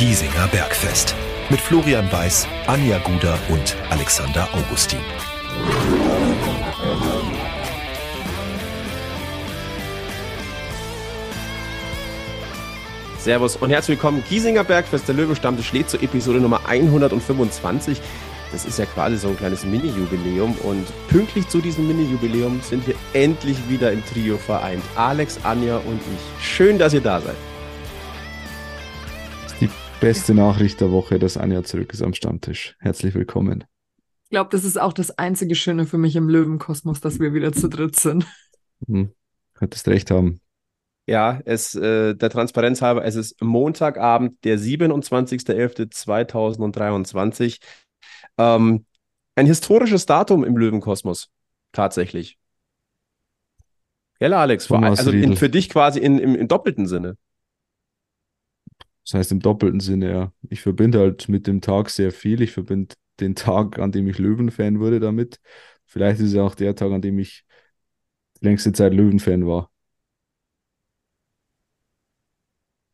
Giesinger Bergfest. Mit Florian Weiß, Anja Guder und Alexander Augustin. Servus und herzlich willkommen. Giesinger Bergfest, der Löwenstammtisch lädt zur Episode Nummer 125. Das ist ja quasi so ein kleines Mini-Jubiläum und pünktlich zu diesem Mini-Jubiläum sind wir endlich wieder im Trio vereint. Alex, Anja und ich. Schön, dass ihr da seid. Beste Nachricht der Woche, dass Anja zurück ist am Stammtisch. Herzlich willkommen. Ich glaube, das ist auch das einzige Schöne für mich im Löwenkosmos, dass wir wieder zu dritt sind. Hm. Könntest recht haben. Ja, es, äh, der Transparenz halber, es ist Montagabend, der 27.11.2023. Ähm, ein historisches Datum im Löwenkosmos, tatsächlich. Gell, Alex? Vor, also in, für dich quasi in, im, im doppelten Sinne. Das heißt im doppelten Sinne, ja. Ich verbinde halt mit dem Tag sehr viel. Ich verbinde den Tag, an dem ich Löwenfan wurde, damit. Vielleicht ist es auch der Tag, an dem ich die längste Zeit Löwenfan war.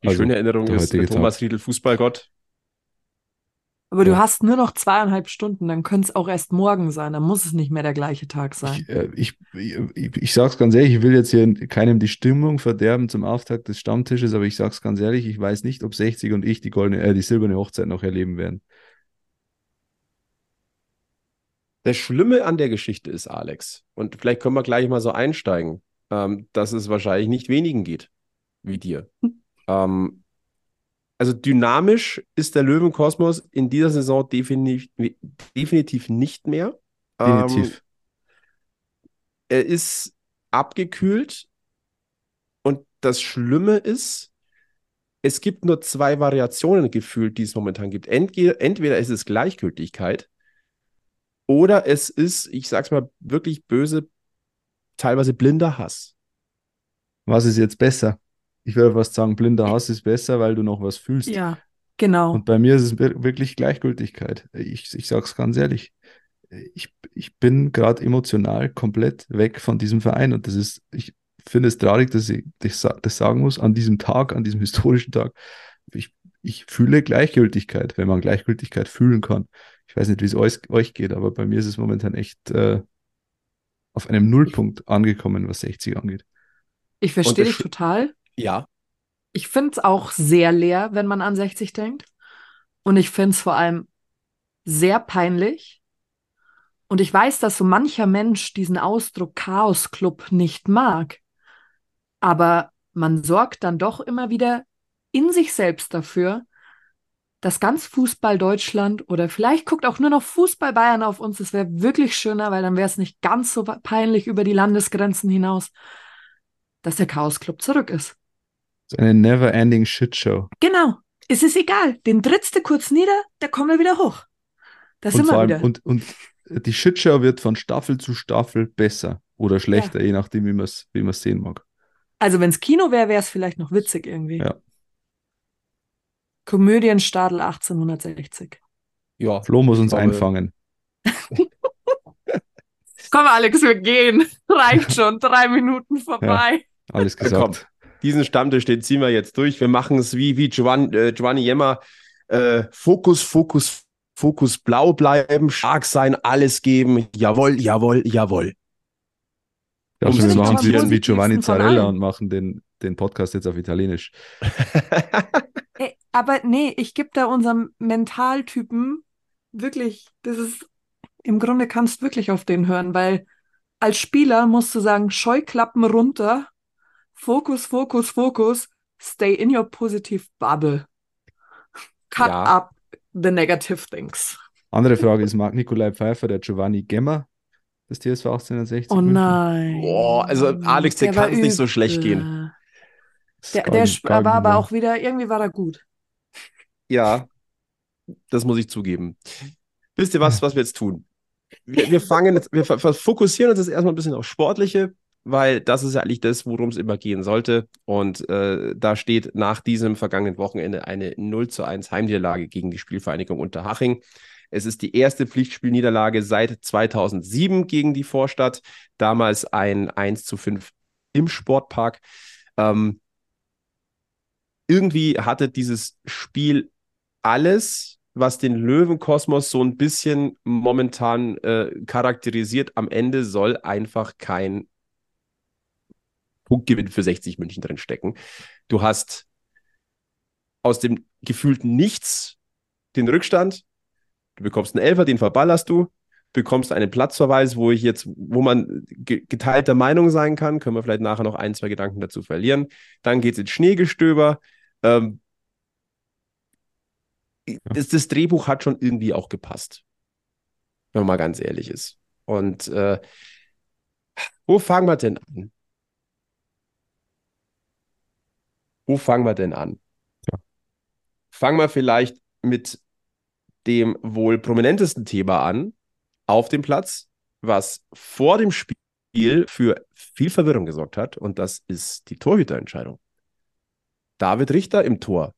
Die Also, schöne Erinnerung ist Thomas Riedel, Fußballgott. Aber du Ja. hast nur noch zweieinhalb Stunden, dann könnte es auch erst morgen sein, dann muss es nicht mehr der gleiche Tag sein. Ich, äh, ich, ich, ich sag's ganz ehrlich, ich will jetzt hier keinem die Stimmung verderben zum Auftakt des Stammtisches, aber ich sag's ganz ehrlich, ich weiß nicht, ob 60 und ich die goldene, äh, die silberne Hochzeit noch erleben werden. Das Schlimme an der Geschichte ist, Alex, und vielleicht können wir gleich mal so einsteigen, ähm, dass es wahrscheinlich nicht wenigen geht wie dir. ähm, also dynamisch ist der Löwenkosmos in dieser Saison definitiv, definitiv nicht mehr. Ähm, Definitiv. er ist abgekühlt und das Schlimme ist, es gibt nur zwei Variationen gefühlt, die es momentan gibt. Entweder, entweder ist es Gleichgültigkeit oder es ist, ich sag's mal wirklich böse, teilweise blinder Hass. Was ist jetzt besser? Ich würde fast sagen, blinder Hass ist besser, weil du noch was fühlst. Ja, genau. Und bei mir ist es wir- wirklich Gleichgültigkeit. Ich, ich sage es ganz ehrlich. Ich, ich bin gerade emotional komplett weg von diesem Verein. Und das ist, ich finde es traurig, dass ich das, sa- das sagen muss, an diesem Tag, an diesem historischen Tag. Ich, ich fühle Gleichgültigkeit, wenn man Gleichgültigkeit fühlen kann. Ich weiß nicht, wie es euch, euch geht, aber bei mir ist es momentan echt äh, auf einem Nullpunkt angekommen, was 60 angeht. Ich verstehe dich total. Ja. Ich finde es auch sehr leer, wenn man an 60 denkt. Und ich finde es vor allem sehr peinlich. Und ich weiß, dass so mancher Mensch diesen Ausdruck Chaos Club nicht mag. Aber man sorgt dann doch immer wieder in sich selbst dafür, dass ganz Fußball Deutschland oder vielleicht guckt auch nur noch Fußball Bayern auf uns. Das wäre wirklich schöner, weil dann wäre es nicht ganz so peinlich über die Landesgrenzen hinaus, dass der Chaos Club zurück ist. Ist eine never-ending Shitshow. Genau. Es ist egal. Den trittst du kurz nieder, da kommen wir wieder hoch. Da Und sind wir allem, wieder. und, und die Shitshow wird von Staffel zu Staffel besser oder schlechter, je nachdem, wie man es wie man's sehen mag. Also wenn es Kino wäre, wäre es vielleicht noch witzig irgendwie. Ja. Komödienstadel 1860. Ja. Flo muss uns einfangen. Komm, Alex, wir gehen. Reicht schon. Drei Minuten vorbei. Alles Ja, komm. gesagt. Diesen Stammtisch, den ziehen wir jetzt durch. Wir machen es wie, wie Giovanni, äh, Giovanni Jemmer. Äh, Fokus, Fokus, Fokus, blau bleiben, stark sein, alles geben. Jawohl, jawohl, jawohl. Ja, also wir machen es jetzt wie Giovanni Zarella und machen den, den Podcast jetzt auf Italienisch. Aber nee, ich gebe da unserem Mentaltypen wirklich, das ist, im Grunde kannst du wirklich auf den hören, weil als Spieler musst du sagen, Scheuklappen runter, Fokus, Fokus, Fokus, stay in your positive bubble. Cut Ja. up the negative things. Andere Frage ist, mag Nikolai Pfeiffer der Giovanni Gemmer des TSV 1860? Oh nein. Boah, also Alex, dir Der war kann's nicht so schlecht gehen. Der, der war aber wahr. auch wieder, irgendwie war er gut. Ja, das muss ich zugeben. Wisst ihr was, was wir jetzt tun? Wir, wir fangen jetzt, wir fokussieren uns jetzt erstmal ein bisschen auf Sportliche, weil das ist eigentlich das, worum es immer gehen sollte. Und äh, da steht nach diesem vergangenen Wochenende eine 0 zu 1 Heimniederlage gegen die Spielvereinigung Unterhaching. Es ist die erste Pflichtspielniederlage seit 2007 gegen die Vorstadt. Damals ein 1 zu 5 im Sportpark. Ähm, irgendwie hatte dieses Spiel alles, was den Löwenkosmos so ein bisschen momentan äh, charakterisiert, am Ende soll einfach kein Punktgewinn für 60 München drin stecken. Du hast aus dem gefühlten Nichts den Rückstand, du bekommst einen Elfer, den verballerst du, bekommst einen Platzverweis, wo ich jetzt, wo man geteilter Meinung sein kann, können wir vielleicht nachher noch ein, zwei Gedanken dazu verlieren. Dann geht es ins Schneegestöber. Ähm, das, das, Drehbuch hat schon irgendwie auch gepasst, wenn man mal ganz ehrlich ist. Und äh, wo fangen wir denn an? Wo fangen wir denn an? Ja. Fangen wir vielleicht mit dem wohl prominentesten Thema an auf dem Platz, was vor dem Spiel für viel Verwirrung gesorgt hat. Und das ist die Torhüterentscheidung. David Richter im Tor.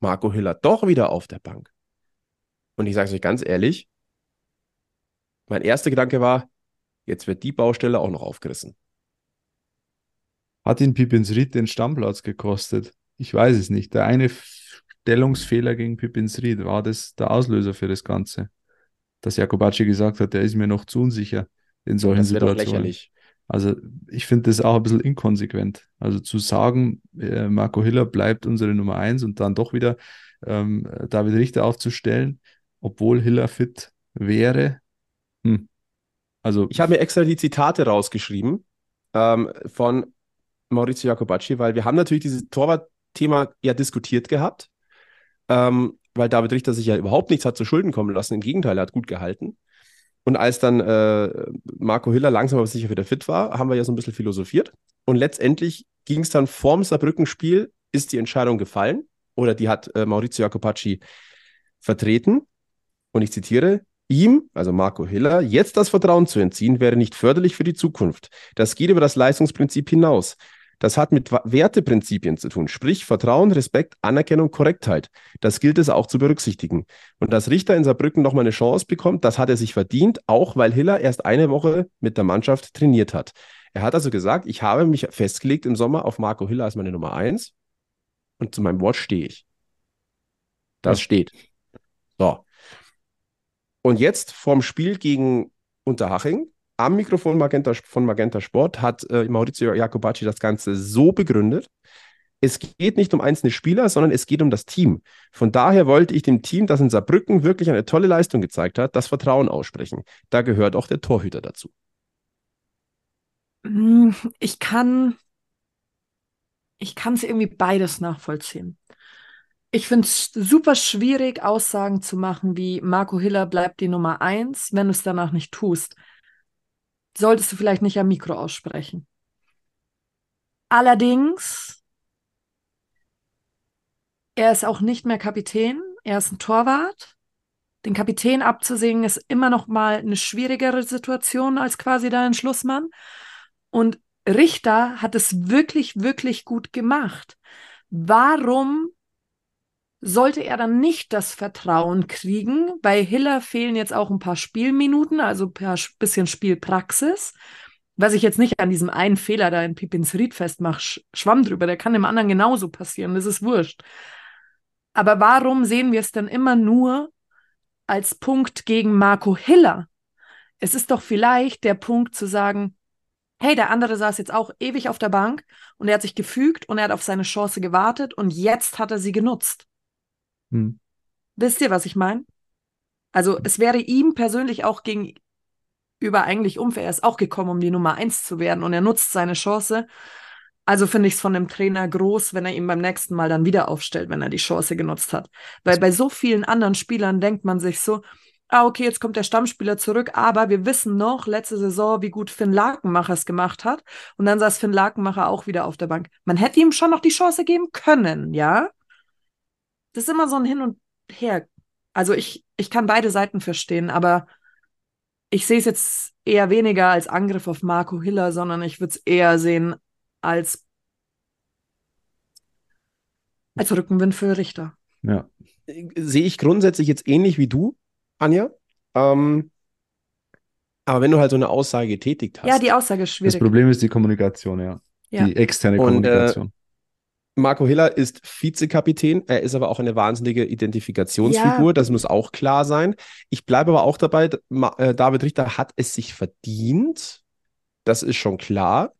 Marco Hiller doch wieder auf der Bank. Und ich sage es euch ganz ehrlich, mein erster Gedanke war, jetzt wird die Baustelle auch noch aufgerissen. Hat ihn Pippins Ried den Stammplatz gekostet? Ich weiß es nicht. Der eine Stellungsfehler gegen Pippins Ried war das der Auslöser für das Ganze. Dass Jakobacci gesagt hat, der ist mir noch zu unsicher in solchen das Situationen. Doch lächerlich. Also ich finde das auch ein bisschen inkonsequent. Also zu sagen, äh, Marco Hiller bleibt unsere Nummer eins und dann doch wieder ähm, David Richter aufzustellen, obwohl Hiller fit wäre. Hm. Also ich habe mir extra die Zitate rausgeschrieben ähm, von Maurizio Jacobacci, weil wir haben natürlich dieses Torwart-Thema ja diskutiert gehabt, ähm, weil David Richter sich ja überhaupt nichts hat zu Schulden kommen lassen. Im Gegenteil, er hat gut gehalten. Und als dann äh, Marco Hiller langsam aber sicher wieder fit war, haben wir ja so ein bisschen philosophiert. Und letztendlich ging es dann vorm Saarbrücken-Spiel, ist die Entscheidung gefallen oder die hat äh, Maurizio Jacopacci vertreten. Und ich zitiere, ihm, also Marco Hiller, jetzt das Vertrauen zu entziehen, wäre nicht förderlich für die Zukunft. Das geht über das Leistungsprinzip hinaus. Das hat mit Werteprinzipien zu tun, sprich Vertrauen, Respekt, Anerkennung, Korrektheit. Das gilt es auch zu berücksichtigen. Und dass Richter in Saarbrücken nochmal eine Chance bekommt, das hat er sich verdient, auch weil Hiller erst eine Woche mit der Mannschaft trainiert hat. Er hat also gesagt, ich habe mich festgelegt im Sommer auf Marco Hiller als meine Nummer eins und zu meinem Wort stehe ich. Das ja. steht. So. Und jetzt vorm Spiel gegen Unterhaching am Mikrofon Magenta, von Magenta Sport hat äh, Maurizio Jacobacci das Ganze so begründet. Es geht nicht um einzelne Spieler, sondern es geht um das Team. Von daher wollte ich dem Team, das in Saarbrücken wirklich eine tolle Leistung gezeigt hat, das Vertrauen aussprechen. Da gehört auch der Torhüter dazu. Hm, ich kann, ich kann es irgendwie beides nachvollziehen. Ich finde es super schwierig, Aussagen zu machen wie Marco Hiller bleibt die Nummer eins, wenn du es danach nicht tust solltest du vielleicht nicht am Mikro aussprechen. Allerdings, er ist auch nicht mehr Kapitän, er ist ein Torwart. Den Kapitän abzusingen ist immer noch mal eine schwierigere Situation als quasi dein Schlussmann. Und Richter hat es wirklich, wirklich gut gemacht. Warum sollte er dann nicht das Vertrauen kriegen. Bei Hiller fehlen jetzt auch ein paar Spielminuten, also ein bisschen Spielpraxis. Was ich jetzt nicht an diesem einen Fehler da in Pippins Ried festmache, schwamm drüber, der kann dem anderen genauso passieren, das ist wurscht. Aber warum sehen wir es dann immer nur als Punkt gegen Marco Hiller? Es ist doch vielleicht der Punkt zu sagen, hey, der andere saß jetzt auch ewig auf der Bank und er hat sich gefügt und er hat auf seine Chance gewartet und jetzt hat er sie genutzt. Hm. Wisst ihr, was ich meine? Also es wäre ihm persönlich auch gegenüber eigentlich unfair. Er ist auch gekommen, um die Nummer eins zu werden und er nutzt seine Chance. Also finde ich es von dem Trainer groß, wenn er ihn beim nächsten Mal dann wieder aufstellt, wenn er die Chance genutzt hat. Weil bei so vielen anderen Spielern denkt man sich so, ah, okay, jetzt kommt der Stammspieler zurück, aber wir wissen noch letzte Saison, wie gut Finn Lakenmacher es gemacht hat. Und dann saß Finn Lakenmacher auch wieder auf der Bank. Man hätte ihm schon noch die Chance geben können, ja? Das ist immer so ein Hin und Her. Also ich, ich kann beide Seiten verstehen, aber ich sehe es jetzt eher weniger als Angriff auf Marco Hiller, sondern ich würde es eher sehen als, als Rückenwind für Richter. Ja. Sehe ich grundsätzlich jetzt ähnlich wie du, Anja. Ähm, aber wenn du halt so eine Aussage getätigt hast. Ja, die Aussage ist schwierig. Das Problem ist die Kommunikation, ja. ja. Die externe Und, äh, Kommunikation. Äh, Marco Hiller ist Vizekapitän, er ist aber auch eine wahnsinnige Identifikationsfigur, Ja. das muss auch klar sein. Ich bleibe aber auch dabei, äh, David Richter hat es sich verdient, das ist schon klar.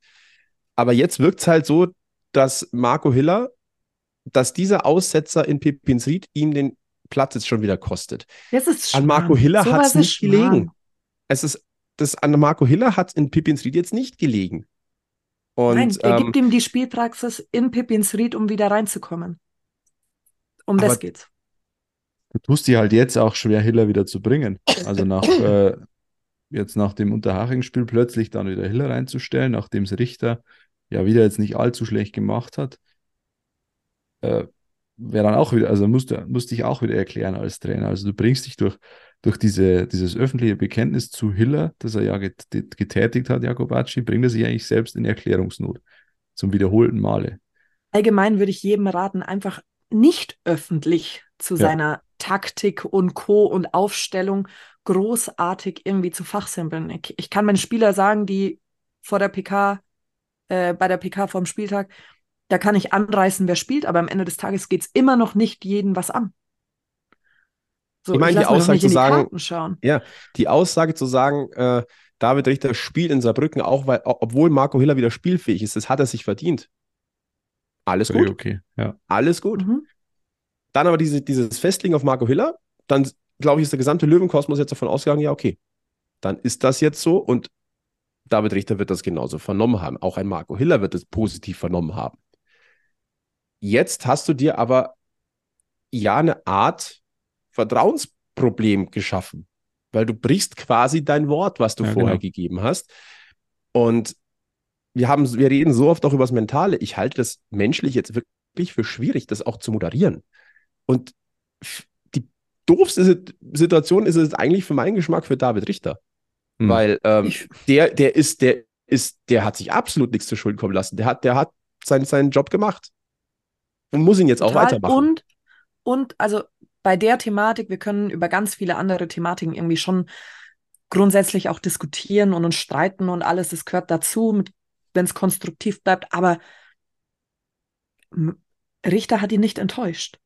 Aber jetzt wirkt es halt so, dass Marco Hiller, dass dieser Aussetzer in Pippins Ried ihm den Platz jetzt schon wieder kostet. Das ist An Marco Schmarrn. Hiller Sowas hat es nicht Schmarrn. gelegen. Es ist, das an Marco Hiller hat in Pippins Ried jetzt nicht gelegen. Und Nein, der ähm, gibt ihm die Spielpraxis in Pippins Ried, um wieder reinzukommen. Um das geht's. Du tust dir halt jetzt auch schwer, Hiller wieder zu bringen. Also nach äh, jetzt nach dem Unterhaching-Spiel plötzlich dann wieder Hiller reinzustellen, nachdem es Richter ja wieder jetzt nicht allzu schlecht gemacht hat, äh, wäre dann auch wieder, also musst du musst dich auch wieder erklären als Trainer. Also du bringst dich durch, durch diese, dieses öffentliche Bekenntnis zu Hiller, das er ja get, getätigt hat, Jakobacci, bringt er sich eigentlich selbst in Erklärungsnot zum wiederholten Male. Allgemein würde ich jedem raten, einfach nicht öffentlich zu Ja. seiner Taktik und Co. und Aufstellung großartig irgendwie zu fachsimpeln. Ich, ich kann meinen Spieler sagen, die vor der PK, äh, bei der PK vorm Spieltag, da kann ich anreißen, wer spielt, aber am Ende des Tages geht's immer noch nicht jeden was an. So, Ich meine, die Aussage zu die sagen- schauen. die Aussage zu sagen, äh, David Richter spielt in Saarbrücken, auch weil, obwohl Marco Hiller wieder spielfähig ist, das hat er sich verdient. Alles gut, okay, ja. alles gut. Mhm. Dann aber diese, dieses Festlegen auf Marco Hiller, dann glaube ich, ist der gesamte Löwenkosmos jetzt davon ausgegangen, ja, okay, dann ist das jetzt so und David Richter wird das genauso vernommen haben. Auch ein Marco Hiller wird es positiv vernommen haben. Jetzt hast du dir aber ja eine Art Vertrauensproblem geschaffen, weil du brichst quasi dein Wort, was du Ja, vorher genau. gegeben hast. Und wir haben, wir reden so oft auch über das Mentale. Ich halte das menschlich jetzt wirklich für schwierig, das auch zu moderieren. Und die doofste Sit- Situation ist es eigentlich für meinen Geschmack für David Richter. Hm. Weil ähm, Ich- der, der ist, der ist, der hat sich absolut nichts zu Schulden kommen lassen. Der hat, der hat seinen, seinen Job gemacht. Und muss ihn jetzt auch weitermachen. Und, und also bei der Thematik, wir können über ganz viele andere Thematiken irgendwie schon grundsätzlich auch diskutieren und uns streiten und alles, das gehört dazu, wenn es konstruktiv bleibt. Aber Richter hat ihn nicht enttäuscht.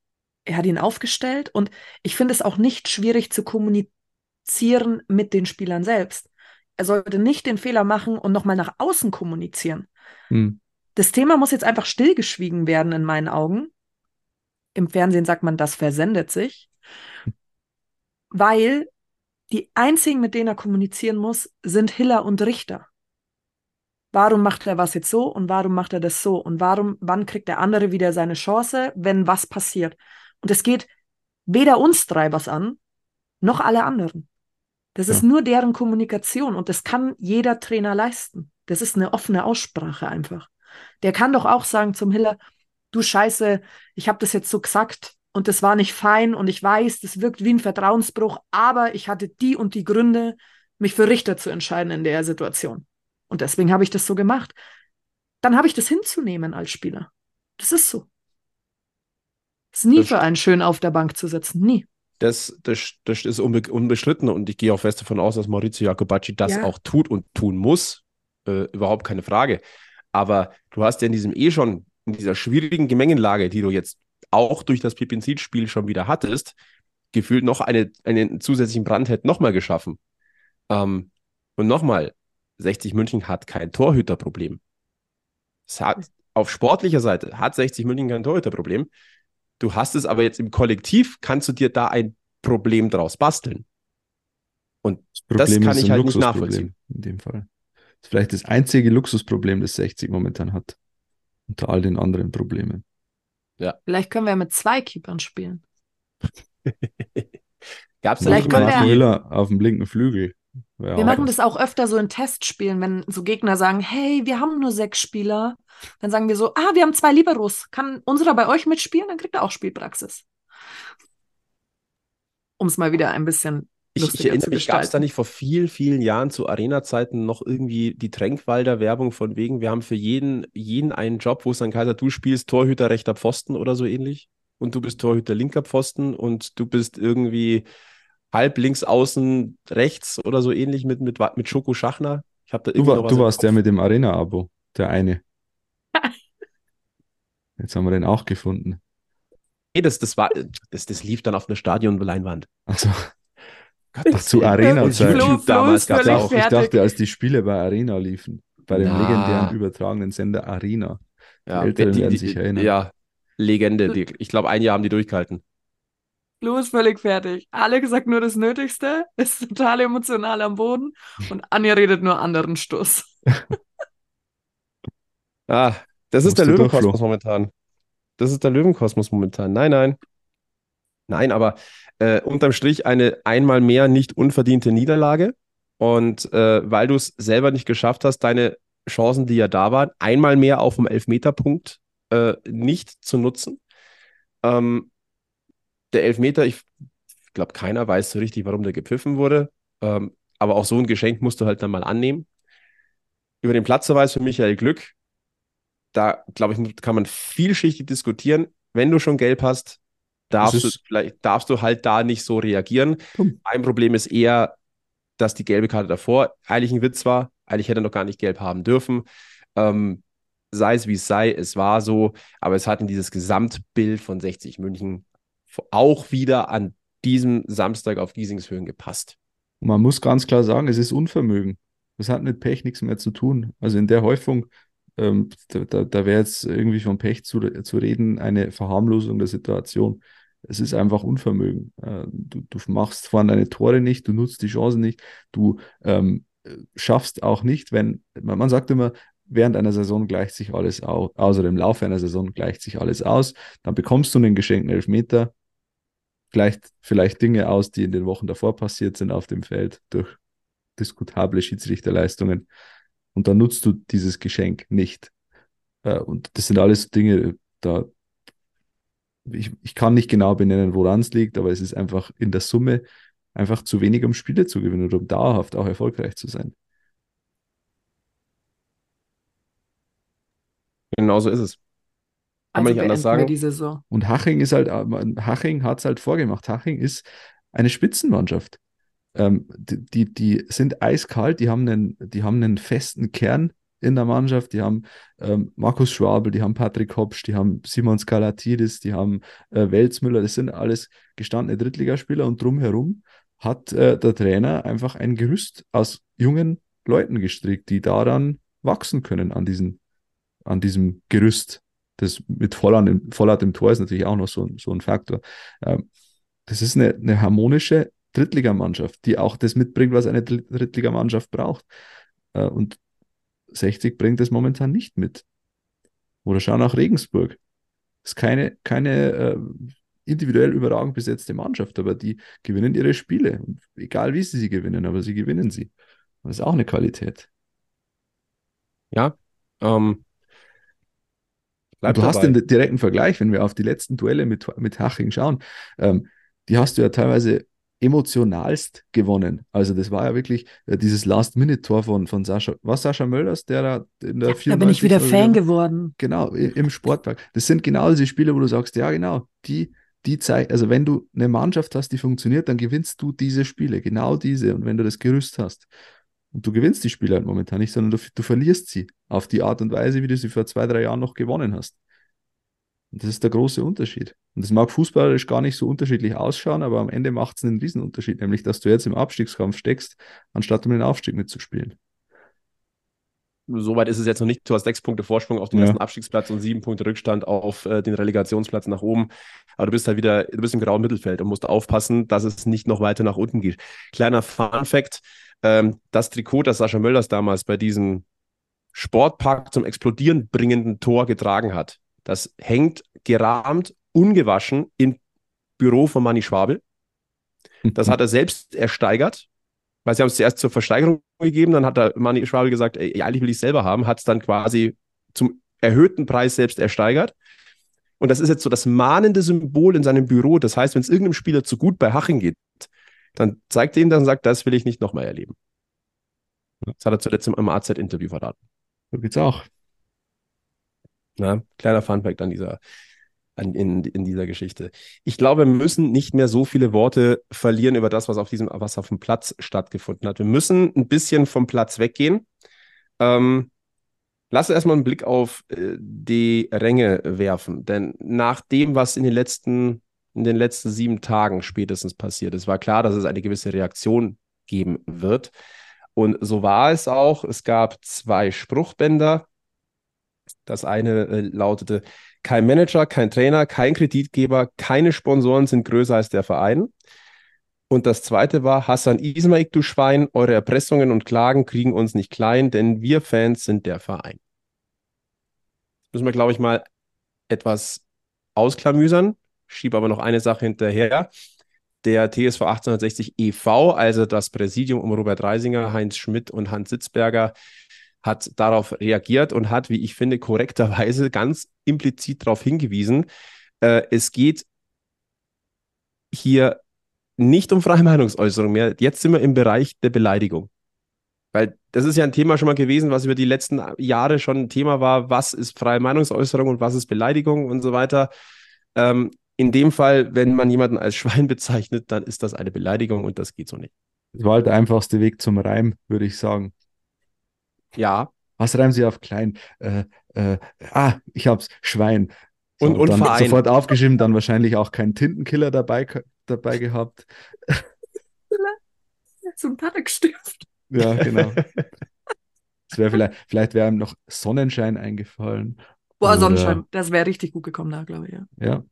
Er hat ihn aufgestellt und ich finde es auch nicht schwierig zu kommunizieren mit den Spielern selbst. Er sollte nicht den Fehler machen und nochmal nach außen kommunizieren. Hm. Das Thema muss jetzt einfach stillgeschwiegen werden in meinen Augen. Im Fernsehen sagt man, das versendet sich, weil die einzigen, mit denen er kommunizieren muss, sind Hiller und Richter. Warum macht er was jetzt so und warum macht er das so und warum, wann kriegt der andere wieder seine Chance, wenn was passiert? Und es geht weder uns drei was an, noch alle anderen. Das ist Ja. nur deren Kommunikation und das kann jeder Trainer leisten. Das ist eine offene Aussprache einfach. Der kann doch auch sagen zum Hiller, du Scheiße, ich habe das jetzt so gesagt und das war nicht fein und ich weiß, das wirkt wie ein Vertrauensbruch, aber ich hatte die und die Gründe, mich für Richter zu entscheiden in der Situation. Und deswegen habe ich das so gemacht. Dann habe ich das hinzunehmen als Spieler. Das ist so. Ist nie Das für einen schön auf der Bank zu sitzen. Nie. Das, das, das ist unbe unbestritten und ich gehe auch fest davon aus, dass Maurizio Jacobacci das Ja. auch tut und tun muss. Äh, überhaupt keine Frage. Aber du hast ja in diesem eh schon, in dieser schwierigen Gemengenlage, die du jetzt auch durch das Pipinzit-Spiel schon wieder hattest, gefühlt noch eine, einen zusätzlichen Brandherd nochmal geschaffen. Ähm, und nochmal, 60 München hat kein Torhüterproblem. Es hat, auf sportlicher Seite hat 60 München kein Torhüterproblem. Du hast es aber jetzt im Kollektiv, kannst du dir da ein Problem draus basteln. Das Das Problem kann ich halt nicht nachvollziehen. In dem Fall. Das ist vielleicht das einzige Luxusproblem, das 60 momentan hat. Unter all den anderen Problemen. Vielleicht können wir mit zwei Keepern spielen. Gab es Vielleicht nicht können wir- Hiller auf dem linken Flügel. Wäre Wir machen das auch öfter so in Testspielen, wenn so Gegner sagen, hey, wir haben nur sechs Spieler. Dann sagen wir so, ah, wir haben zwei Liberos. Kann unserer bei euch mitspielen? Dann kriegt er auch Spielpraxis. Um es mal wieder ein bisschen Ich, ich erinnere mich, gab es da nicht vor vielen, vielen Jahren zu Arena-Zeiten noch irgendwie die Tränkwalder Werbung von wegen, wir haben für jeden, jeden einen Job, wo es dann Kaiser, du spielst Torhüter rechter Pfosten oder so ähnlich und du bist Torhüter linker Pfosten und du bist irgendwie halb links außen rechts oder so ähnlich mit, mit, mit Schoko Schachner. Ich habe da Du, irgendwie noch war, du warst der mit dem Arena-Abo, der eine. Jetzt haben wir den auch gefunden. Nee, das, das, war, das, das lief dann auf einer Stadionleinwand. Also Gott, zu Arena-Zeit. Flo, Flo damals gab's völlig auch. Ich fertig. dachte, als die Spiele bei Arena liefen, bei dem Na. legendären übertragenen Sender Arena. Ja, Älteren die, werden die, sich erinnern. Ja, Legende. Die, ich glaube, ein Jahr haben die durchgehalten. Flo ist völlig fertig. Alex sagt nur das Nötigste, ist total emotional am Boden und Anja redet nur anderen Stuss. Ah, das Musst ist der Löwenkosmos momentan. Das ist der Löwenkosmos momentan. Nein, nein. Nein, aber äh, unterm Strich eine einmal mehr nicht unverdiente Niederlage. Und äh, weil du es selber nicht geschafft hast, deine Chancen, die ja da waren, einmal mehr auf dem Elfmeterpunkt äh, nicht zu nutzen. Ähm, der Elfmeter, ich glaube, keiner weiß so richtig, warum der gepfiffen wurde. Ähm, aber auch so ein Geschenk musst du halt dann mal annehmen. Über den Platzverweis für Michael Glück, da glaube ich, kann man vielschichtig diskutieren. Wenn du schon gelb hast, darfst du vielleicht darfst du halt da nicht so reagieren. Dumm. Ein Problem ist eher, dass die gelbe Karte davor eigentlich ein Witz war. Eigentlich hätte er noch gar nicht gelb haben dürfen. Ähm, sei es wie es sei, es war so, aber es hat in dieses Gesamtbild von 60 München auch wieder an diesem Samstag auf Giesingshöhen gepasst. Man muss ganz klar sagen, es ist Unvermögen. Das hat mit Pech nichts mehr zu tun. Also in der Häufung, ähm, da, da, da wäre jetzt irgendwie von Pech zu, zu reden, eine Verharmlosung der Situation. Es ist einfach Unvermögen. Äh, du, du machst vorne deine Tore nicht, du nutzt die Chancen nicht, du ähm, schaffst auch nicht, wenn, man, man sagt immer, während einer Saison gleicht sich alles aus, also im Laufe einer Saison gleicht sich alles aus, dann bekommst du einen geschenkten Elfmeter, gleicht vielleicht Dinge aus, die in den Wochen davor passiert sind auf dem Feld durch diskutable Schiedsrichterleistungen und dann nutzt du dieses Geschenk nicht. Äh, Und das sind alles Dinge, da ich, ich kann nicht genau benennen, woran es liegt, aber es ist einfach in der Summe einfach zu wenig, um Spiele zu gewinnen oder um dauerhaft auch erfolgreich zu sein. Genau so ist es. Kann man nicht anders Also sagen. die Saison. Und Haching ist halt, äh, Haching hat es halt vorgemacht. Haching ist eine Spitzenmannschaft. Ähm, die, die, die sind eiskalt, die haben einen, die haben einen festen Kern in der Mannschaft. Die haben ähm, Markus Schwabel, die haben Patrick Hopsch, die haben Simon Skalatidis, die haben äh, Welzmüller. Das sind alles gestandene Drittligaspieler und drumherum hat äh, der Trainer einfach ein Gerüst aus jungen Leuten gestrickt, die daran wachsen können an, diesen, an diesem Gerüst. Das mit Volland im, Vollert im Tor ist natürlich auch noch so, ein- so ein Faktor. Ähm, das ist eine, eine harmonische Drittligamannschaft, die auch das mitbringt, was eine Dritt- Drittligamannschaft braucht. Äh, und 60 bringt das momentan nicht mit. Oder schau nach Regensburg. Ist keine, keine äh, individuell überragend besetzte Mannschaft, aber die gewinnen ihre Spiele. Und egal wie sie sie gewinnen, aber sie gewinnen sie. Das ist auch eine Qualität. Ja. Ähm, du hast dabei. den direkten Vergleich, wenn wir auf die letzten Duelle mit, mit Haching schauen, ähm, die hast du ja teilweise emotionalst gewonnen. Also das war ja wirklich äh, dieses Last-Minute-Tor von, von Sascha, was Sascha Mölders, der da in der Da bin ich wieder 94. Fan geworden. Genau, im Sportpark. Das sind genau diese Spiele, wo du sagst, ja genau, die, die Zeit, also wenn du eine Mannschaft hast, die funktioniert, dann gewinnst du diese Spiele, genau diese. Und wenn du das Gerüst hast und du gewinnst die Spiele halt momentan nicht, sondern du, du verlierst sie auf die Art und Weise, wie du sie vor zwei, drei Jahren noch gewonnen hast. Und das ist der große Unterschied. Und das mag fußballerisch gar nicht so unterschiedlich ausschauen, aber am Ende macht es einen Riesenunterschied, nämlich dass du jetzt im Abstiegskampf steckst, anstatt um den Aufstieg mitzuspielen. Soweit ist es jetzt noch nicht. Du hast sechs Punkte Vorsprung auf den Ja. ersten Abstiegsplatz und sieben Punkte Rückstand auf äh, den Relegationsplatz nach oben. Aber du bist halt wieder, du bist im grauen Mittelfeld und musst aufpassen, dass es nicht noch weiter nach unten geht. Kleiner Fun Fact: ähm, Das Trikot, das Sascha Mölders damals bei diesem Sportpark zum Explodieren bringenden Tor getragen hat, das hängt gerahmt, ungewaschen im Büro von Manni Schwabel. Das hat er selbst ersteigert, weil sie haben es zuerst zur Versteigerung gegeben, dann hat der Manni Schwabel gesagt, ey, eigentlich will ich es selber haben, hat es dann quasi zum erhöhten Preis selbst ersteigert. Und das ist jetzt so das mahnende Symbol in seinem Büro. Das heißt, wenn es irgendeinem Spieler zu gut bei Haching geht, dann zeigt er ihm dann und sagt, das will ich nicht nochmal erleben. Das hat er zuletzt im AZ-Interview verraten. So geht's auch. Ja, kleiner Funfact an dieser, an, in, in dieser Geschichte. Ich glaube, wir müssen nicht mehr so viele Worte verlieren über das, was auf diesem, was auf dem Platz stattgefunden hat. Wir müssen ein bisschen vom Platz weggehen. Ähm, Lass erstmal einen Blick auf äh, die Ränge werfen, denn nach dem, was in den letzten, in den letzten sieben Tagen spätestens passiert ist, war klar, dass es eine gewisse Reaktion geben wird. Und so war es auch. Es gab zwei Spruchbänder. Das eine äh, lautete, kein Manager, kein Trainer, kein Kreditgeber, keine Sponsoren sind größer als der Verein. Und das zweite war, Hassan Ismail, du Schwein, eure Erpressungen und Klagen kriegen uns nicht klein, denn wir Fans sind der Verein. Müssen wir, glaube ich, mal etwas ausklamüsern. Schiebe aber noch eine Sache hinterher. Der TSV 1860 e.V., also das Präsidium um Robert Reisinger, Heinz Schmidt und Hans Sitzberger, hat darauf reagiert und hat, wie ich finde, korrekterweise ganz implizit darauf hingewiesen, äh, es geht hier nicht um freie Meinungsäußerung mehr. Jetzt sind wir im Bereich der Beleidigung. Weil das ist ja ein Thema schon mal gewesen, was über die letzten Jahre schon ein Thema war. Was ist freie Meinungsäußerung und was ist Beleidigung und so weiter. Ähm, in dem Fall, wenn man jemanden als Schwein bezeichnet, dann ist das eine Beleidigung und das geht so nicht. Das war halt der einfachste Weg zum Reim, würde ich sagen. Ja. Was reimen Sie auf klein? Äh, äh, ah, ich hab's, Schwein. So, und, und dann Verein. sofort aufgeschrieben, dann wahrscheinlich auch keinen Tintenkiller dabei, dabei gehabt. So ein Panikstift. Ja, genau. Das wäre vielleicht, vielleicht wäre ihm noch Sonnenschein eingefallen. Boah, Oder- Sonnenschein, das wäre richtig gut gekommen da, glaube ich. Ja. Ja.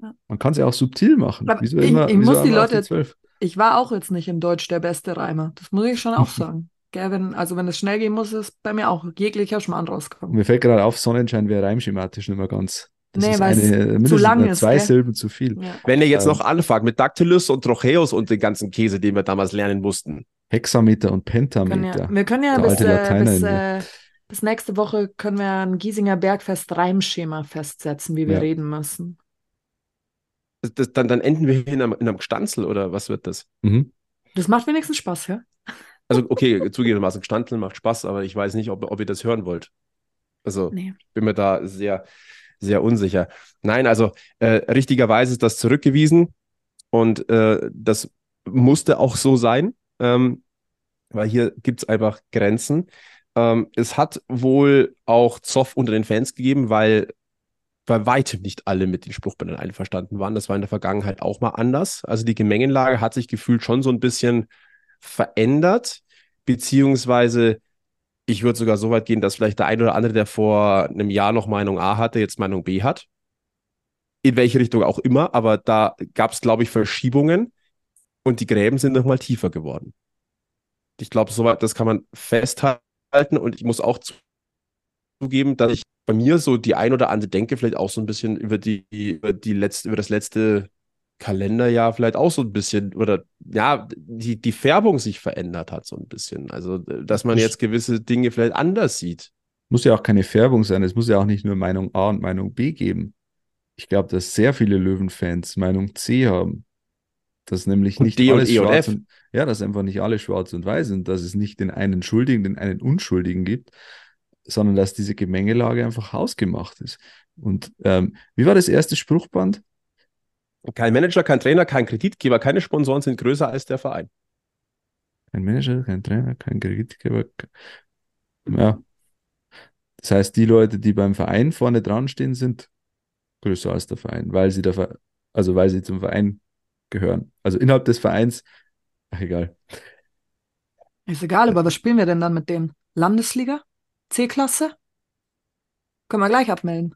Ja. Man kann es ja auch subtil machen. Wieso ich- immer, ich wieso muss die Leute- zwölf? Ich war auch jetzt nicht in Deutsch der beste Reimer. Das muss ich schon auch sagen. Gell, wenn, also wenn es schnell gehen muss, ist bei mir auch jeglicher Schmarrn rauskommen. Mir fällt gerade auf, Sonnenschein wäre reimschematisch nicht mehr ganz. Das Nee, ist weil es eine, mindestens lang ist, zwei gell? Silben zu viel. Ja. Wenn ihr jetzt Ähm. noch anfangt mit Dactylus und Trocheus und den ganzen Käse, den wir damals lernen mussten. Hexameter und Können Pentameter. ja, wir können ja bis, äh, bis, äh, bis nächste Woche können wir ein Giesinger Bergfest Reimschema festsetzen, wie wir Ja. reden müssen. Das, das, dann, dann enden wir in einem, in einem Gstanzel oder was wird das? Mhm. Das macht wenigstens Spaß, ja? Also, okay, zugegebenermaßen, Gstanzel macht Spaß, aber ich weiß nicht, ob, ob ihr das hören wollt. Also, Nee. bin mir da sehr, sehr unsicher. Nein, also äh, richtigerweise ist das zurückgewiesen und äh, das musste auch so sein, ähm, weil hier gibt es einfach Grenzen. Ähm, es hat wohl auch Zoff unter den Fans gegeben, weil bei weitem nicht alle mit den Spruchbändern einverstanden waren. Das war in der Vergangenheit auch mal anders. Also die Gemengenlage hat sich gefühlt schon so ein bisschen verändert, beziehungsweise ich würde sogar so weit gehen, dass vielleicht der ein oder andere, der vor einem Jahr noch Meinung A hatte, jetzt Meinung B hat. In welche Richtung auch immer, aber da gab es, glaube ich, Verschiebungen und die Gräben sind nochmal tiefer geworden. Ich glaube, soweit, das kann man festhalten und ich muss auch zugeben, dass ich bei mir so die ein oder andere Denke vielleicht auch so ein bisschen über die, über die letzte, über das letzte Kalenderjahr vielleicht auch so ein bisschen oder ja, die, die Färbung sich verändert hat so ein bisschen. Also, dass man jetzt gewisse Dinge vielleicht anders sieht. Muss ja auch keine Färbung sein. Es muss ja auch nicht nur Meinung A und Meinung B geben. Ich glaube, dass sehr viele Löwenfans Meinung C haben. Dass nämlich Und nicht D und alles E und schwarz F. und ja, dass einfach nicht alle schwarz und weiß sind, dass es nicht den einen Schuldigen, den einen Unschuldigen gibt, sondern dass diese Gemengelage einfach hausgemacht ist. Und ähm, wie war das erste Spruchband? Kein Manager, kein Trainer, kein Kreditgeber, keine Sponsoren sind größer als der Verein. Kein Manager, kein Trainer, kein Kreditgeber. Ja. Das heißt, die Leute, die beim Verein vorne dran stehen, sind größer als der Verein, weil sie der Ver also weil sie zum Verein gehören. Also innerhalb des Vereins, ach egal. Ist egal, aber was spielen wir denn dann mit denen? Landesliga? C-Klasse? Können wir gleich abmelden.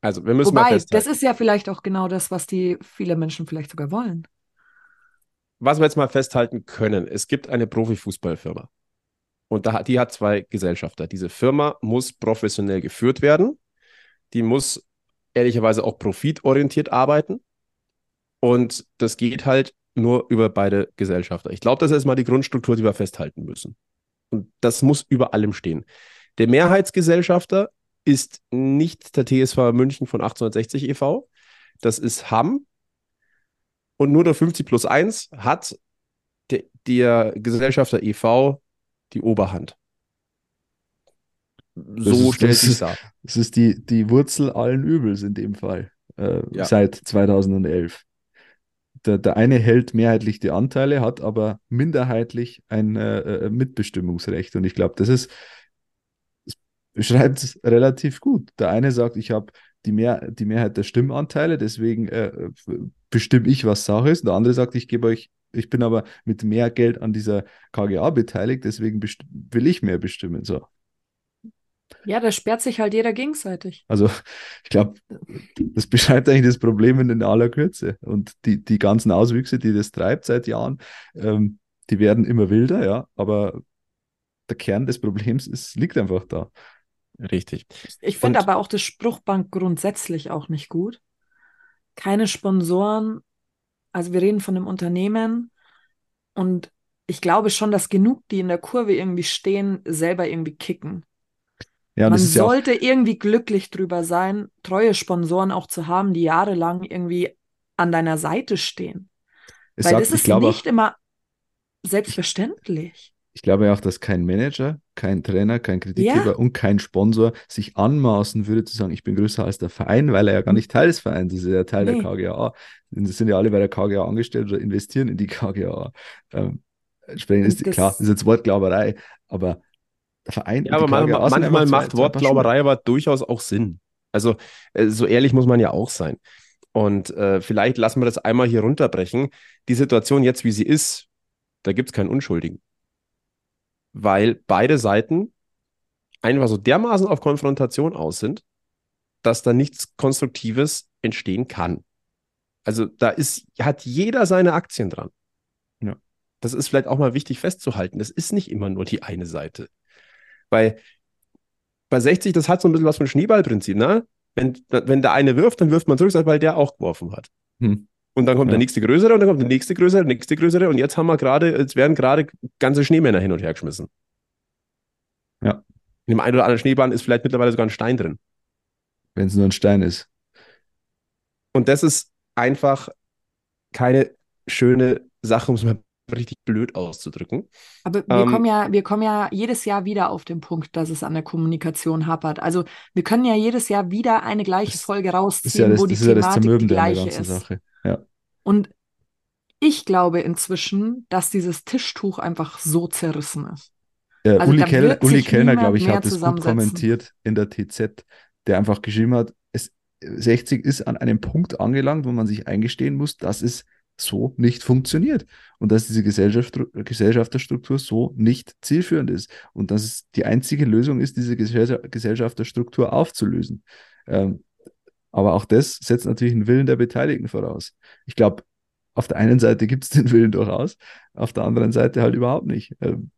Also, wir müssen mal Wobei, das festhalten. ist ja vielleicht auch genau das, was die viele Menschen vielleicht sogar wollen. was wir jetzt mal festhalten können, es gibt eine Profifußballfirma. Und da, die hat zwei Gesellschafter. Diese Firma muss professionell geführt werden. Die muss ehrlicherweise auch profitorientiert arbeiten. Und das geht halt nur über beide Gesellschafter. Ich glaube, das ist mal die Grundstruktur, die wir festhalten müssen. Und das muss über allem stehen. Der Mehrheitsgesellschafter ist nicht der TSV München von 1860 e.V. Das ist Hamm. Und nur der 50 plus 1 hat der, der Gesellschafter e.V. die Oberhand. So ist- stellt sich dar. Das ist die, die Wurzel allen Übels in dem Fall, äh, Ja. seit 2011. Der, der eine hält mehrheitlich die Anteile, hat aber minderheitlich ein äh, äh, Mitbestimmungsrecht. Und ich glaube, das ist, beschreibt es relativ gut. Der eine sagt, ich habe die, Mehr, die Mehrheit der Stimmanteile, deswegen äh, bestimme ich, was Sache ist. Und der andere sagt, ich gebe euch, ich bin aber mit mehr Geld an dieser KGA beteiligt, deswegen will ich mehr bestimmen. So. Ja, da sperrt sich halt jeder gegenseitig. Also, ich glaube, das beschreibt eigentlich das Problem in aller Kürze. Und die, die ganzen Auswüchse, die das treibt seit Jahren, ähm, die werden immer wilder, ja, aber der Kern des Problems ist, liegt einfach da. Richtig. Ich finde aber auch das Spruchbank grundsätzlich auch nicht gut. Keine Sponsoren, also wir reden von einem Unternehmen und ich glaube schon, dass genug, die in der Kurve irgendwie stehen, selber irgendwie kicken. Ja, Man sollte ja irgendwie glücklich drüber sein, treue Sponsoren auch zu haben, die jahrelang irgendwie an deiner Seite stehen. Weil sagt, das ist nicht auch, immer selbstverständlich. Ich glaube auch, dass kein Manager, kein Trainer, kein Kreditgeber ja. und kein Sponsor sich anmaßen würde zu sagen, ich bin größer als der Verein, weil er ja gar nicht Teil des Vereins ist, er ist ja Teil nee. der KGA. Das sind ja alle bei der KGA angestellt oder investieren in die KGA. Ähm, entsprechend ist klar, das ist jetzt Wortglauberei, aber der Verein. Ja, aber man, manchmal macht Wortglauberei aber durchaus auch Sinn. Also äh, so ehrlich muss man ja auch sein. Und äh, vielleicht lassen wir das einmal hier runterbrechen. Die Situation jetzt, wie sie ist, da gibt es keinen Unschuldigen. Weil beide Seiten einfach so dermaßen auf Konfrontation aus sind, dass da nichts Konstruktives entstehen kann. Also da ist, hat jeder seine Aktien dran. Ja. Das ist vielleicht auch mal wichtig festzuhalten. Das ist nicht immer nur die eine Seite. Weil bei 60, das hat so ein bisschen was von Schneeballprinzip, ne? Wenn, wenn der eine wirft, dann wirft man zurück, weil der auch geworfen hat. Hm. Und dann kommt ja. der nächste größere und dann kommt der nächste größere, der nächste größere und jetzt haben wir gerade, jetzt werden gerade ganze Schneemänner hin und her geschmissen. Ja. In dem einen oder anderen Schneebahn ist vielleicht mittlerweile sogar ein Stein drin. Wenn es nur ein Stein ist. Und das ist einfach keine schöne Sache, um es mal richtig blöd auszudrücken. Aber wir ähm, kommen ja, wir kommen ja jedes Jahr wieder auf den Punkt, dass es an der Kommunikation hapert. Also wir können ja jedes Jahr wieder eine gleiche Folge rausziehen, ja das, wo die Thematik ja die gleiche ist. Sache. Ja. Und ich glaube inzwischen, dass dieses Tischtuch einfach so zerrissen ist. Ja, also Uli, Kell, Uli Kellner, glaube ich, hat es gut kommentiert in der TZ, der einfach geschrieben hat, es, 60 ist an einem Punkt angelangt, wo man sich eingestehen muss, dass es so nicht funktioniert und dass diese Gesellschaft, Gesellschafterstruktur so nicht zielführend ist und dass es die einzige Lösung ist, diese Gesellschafterstruktur aufzulösen. Ähm, aber auch das setzt natürlich einen Willen der Beteiligten voraus. Ich glaube, auf der einen Seite gibt es den Willen durchaus, auf der anderen Seite halt überhaupt nicht. Ähm,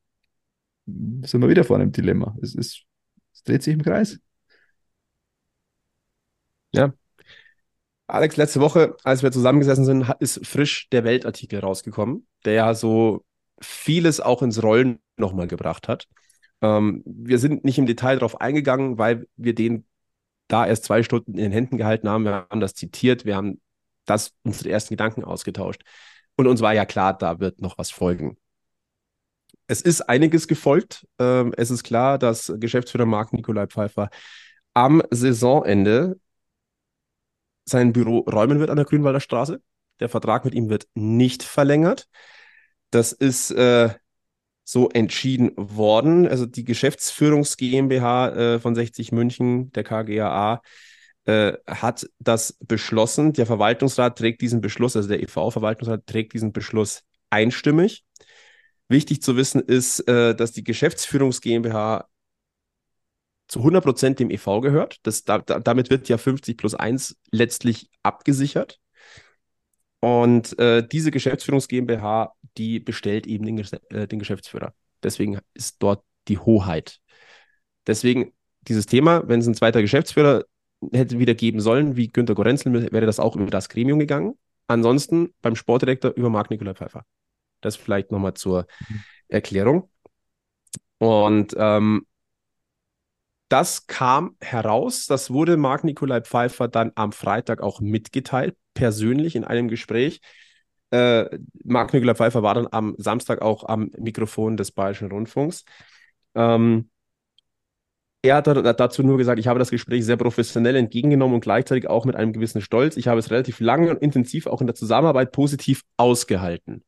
sind wir wieder vor einem Dilemma. Es, ist, es dreht sich im Kreis. Ja, Alex, letzte Woche, als wir zusammengesessen sind, ist frisch der Weltartikel rausgekommen, der ja so vieles auch ins Rollen nochmal gebracht hat. Ähm, wir sind nicht im Detail darauf eingegangen, weil wir den da erst zwei Stunden in den Händen gehalten haben. Wir haben das zitiert, wir haben das unsere ersten Gedanken ausgetauscht. Und uns war ja klar, da wird noch was folgen. Es ist einiges gefolgt. Ähm, es ist klar, dass Geschäftsführer Marc Nikolai Pfeiffer am Saisonende sein Büro räumen wird an der Grünwalder Straße. Der Vertrag mit ihm wird nicht verlängert. Das ist äh, so entschieden worden. Also die Geschäftsführungs GmbH äh, von 60 München, der KGAA, äh, hat das beschlossen. Der Verwaltungsrat trägt diesen Beschluss, also der EV-Verwaltungsrat trägt diesen Beschluss einstimmig. Wichtig zu wissen ist, äh, dass die Geschäftsführungs GmbH zu 100 dem EV gehört. Das, da, damit wird ja 50 plus 1 letztlich abgesichert. Und äh, diese Geschäftsführungs GmbH, die bestellt eben den, äh, den Geschäftsführer. Deswegen ist dort die Hoheit. Deswegen dieses Thema, wenn es ein zweiter Geschäftsführer hätte wieder geben sollen, wie Günter Gorenzel, wäre das auch über das Gremium gegangen. Ansonsten beim Sportdirektor über Marc Nikolai Pfeiffer. Das vielleicht nochmal zur. Erklärung. Und ähm, das kam heraus, das wurde Marc Nikolai Pfeiffer dann am Freitag auch mitgeteilt, persönlich in einem Gespräch. Äh, Marc Nikolai Pfeiffer war dann am Samstag auch am Mikrofon des Bayerischen Rundfunks. Ähm, er hat dazu nur gesagt, ich habe das Gespräch sehr professionell entgegengenommen und gleichzeitig auch mit einem gewissen Stolz. Ich habe es relativ lange und intensiv auch in der Zusammenarbeit positiv ausgehalten.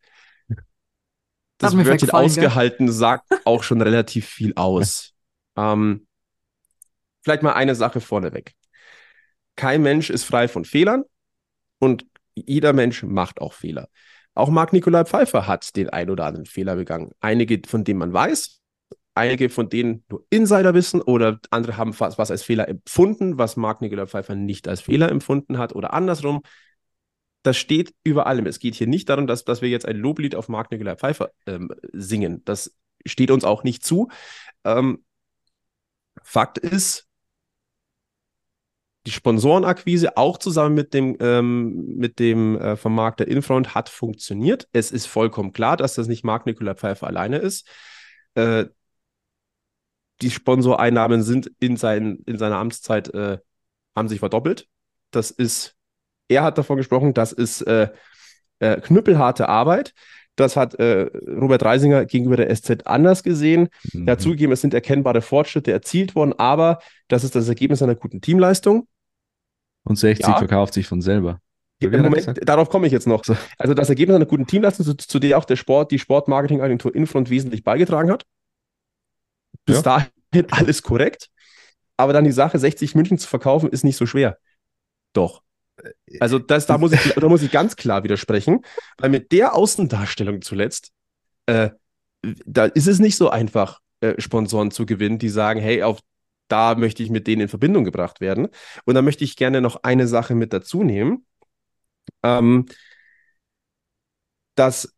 Das Wörtchen ausgehalten gell? sagt auch schon relativ viel aus. ähm, vielleicht mal eine Sache vorneweg. Kein Mensch ist frei von Fehlern und jeder Mensch macht auch Fehler. Auch Marc Nikolai Pfeiffer hat den ein oder anderen Fehler begangen. Einige, von denen man weiß, einige von denen nur Insider wissen oder andere haben was, was als Fehler empfunden, was Marc Nikolai Pfeiffer nicht als Fehler empfunden hat oder andersrum. Das steht über allem. Es geht hier nicht darum, dass, dass wir jetzt ein Loblied auf Marc Nikolai Pfeiffer ähm, singen. Das steht uns auch nicht zu. Ähm, Fakt ist, die Sponsorenakquise auch zusammen mit dem, ähm, mit dem äh, Vermarkter Infront hat funktioniert. Es ist vollkommen klar, dass das nicht Marc Nikolai Pfeiffer alleine ist. Äh, die Sponsoreinnahmen sind in, sein, in seiner Amtszeit äh, haben sich verdoppelt. Das ist, er hat davon gesprochen, das ist äh, äh, knüppelharte Arbeit. Das hat äh, Robert Reisinger gegenüber der SZ anders gesehen. Mhm. Er hat zugegeben, es sind erkennbare Fortschritte erzielt worden, aber das ist das Ergebnis einer guten Teamleistung. Und 60 ja. verkauft sich von selber. Moment, darauf komme ich jetzt noch. Also das Ergebnis einer guten Teamleistung, zu, zu der auch der Sport, die Sportmarketingagentur Infront wesentlich beigetragen hat. Bis ja. dahin alles korrekt. Aber dann die Sache, 60 München zu verkaufen, ist nicht so schwer. Doch. Also das, da, muss ich, da muss ich ganz klar widersprechen, weil mit der Außendarstellung zuletzt, äh, da ist es nicht so einfach, äh, Sponsoren zu gewinnen, die sagen, hey, auf da möchte ich mit denen in Verbindung gebracht werden. Und da möchte ich gerne noch eine Sache mit dazu nehmen. Ähm, dass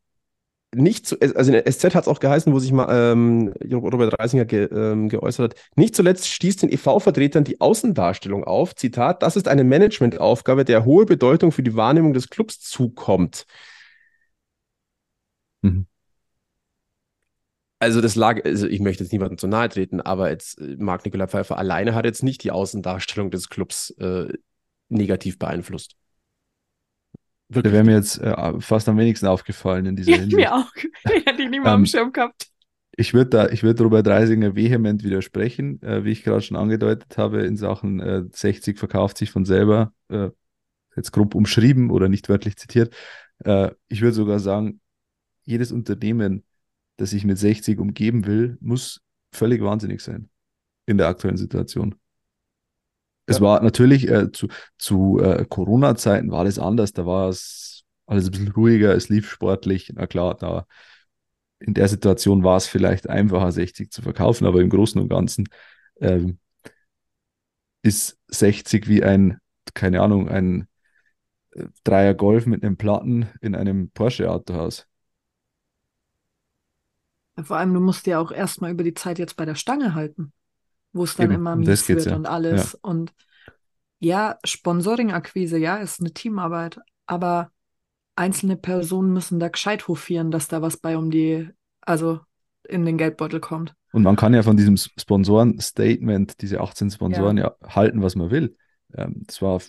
nicht zu, also in der SZ hat es auch geheißen, wo sich mal ähm, Robert Reisinger ge, ähm, geäußert hat, nicht zuletzt stieß den EV-Vertretern die Außendarstellung auf, Zitat, das ist eine Managementaufgabe, der hohe Bedeutung für die Wahrnehmung des Clubs zukommt. Mhm. Also das lag, also ich möchte jetzt niemandem zu nahe treten, aber jetzt äh, Marc Nikolai Pfeiffer alleine hat jetzt nicht die Außendarstellung des Clubs äh, negativ beeinflusst. Wirklich. Der wäre mir jetzt äh, fast am wenigsten aufgefallen in dieser ja, Hinsicht. Mir auch. Hätte ich nicht mal am ähm, Schirm gehabt. Ich würde da, ich würde Robert Reisinger vehement widersprechen, äh, wie ich gerade schon angedeutet habe, in Sachen äh, 60 verkauft sich von selber, äh, jetzt grob umschrieben oder nicht wörtlich zitiert. Äh, ich würde sogar sagen, jedes Unternehmen, das sich mit 60 umgeben will, muss völlig wahnsinnig sein in der aktuellen Situation. Es war natürlich äh, zu, zu äh, Corona-Zeiten war das anders. Da war es alles ein bisschen ruhiger, es lief sportlich. Na klar, da in der Situation war es vielleicht einfacher, 60 zu verkaufen, aber im Großen und Ganzen ähm, ist 60 wie ein, keine Ahnung, ein äh, Dreier Golf mit einem Platten in einem Porsche-Autohaus. Vor allem, du musst ja auch erstmal über die Zeit jetzt bei der Stange halten wo es dann Eben, immer mies wird ja. und alles. Ja. Und ja, Sponsoring-Akquise, ja, ist eine Teamarbeit, aber einzelne Personen müssen da gescheit hofieren, dass da was bei um die, also in den Geldbeutel kommt. Und man kann ja von diesem Sponsoren-Statement, diese 18 Sponsoren, ja. ja, halten, was man will. Ähm, das war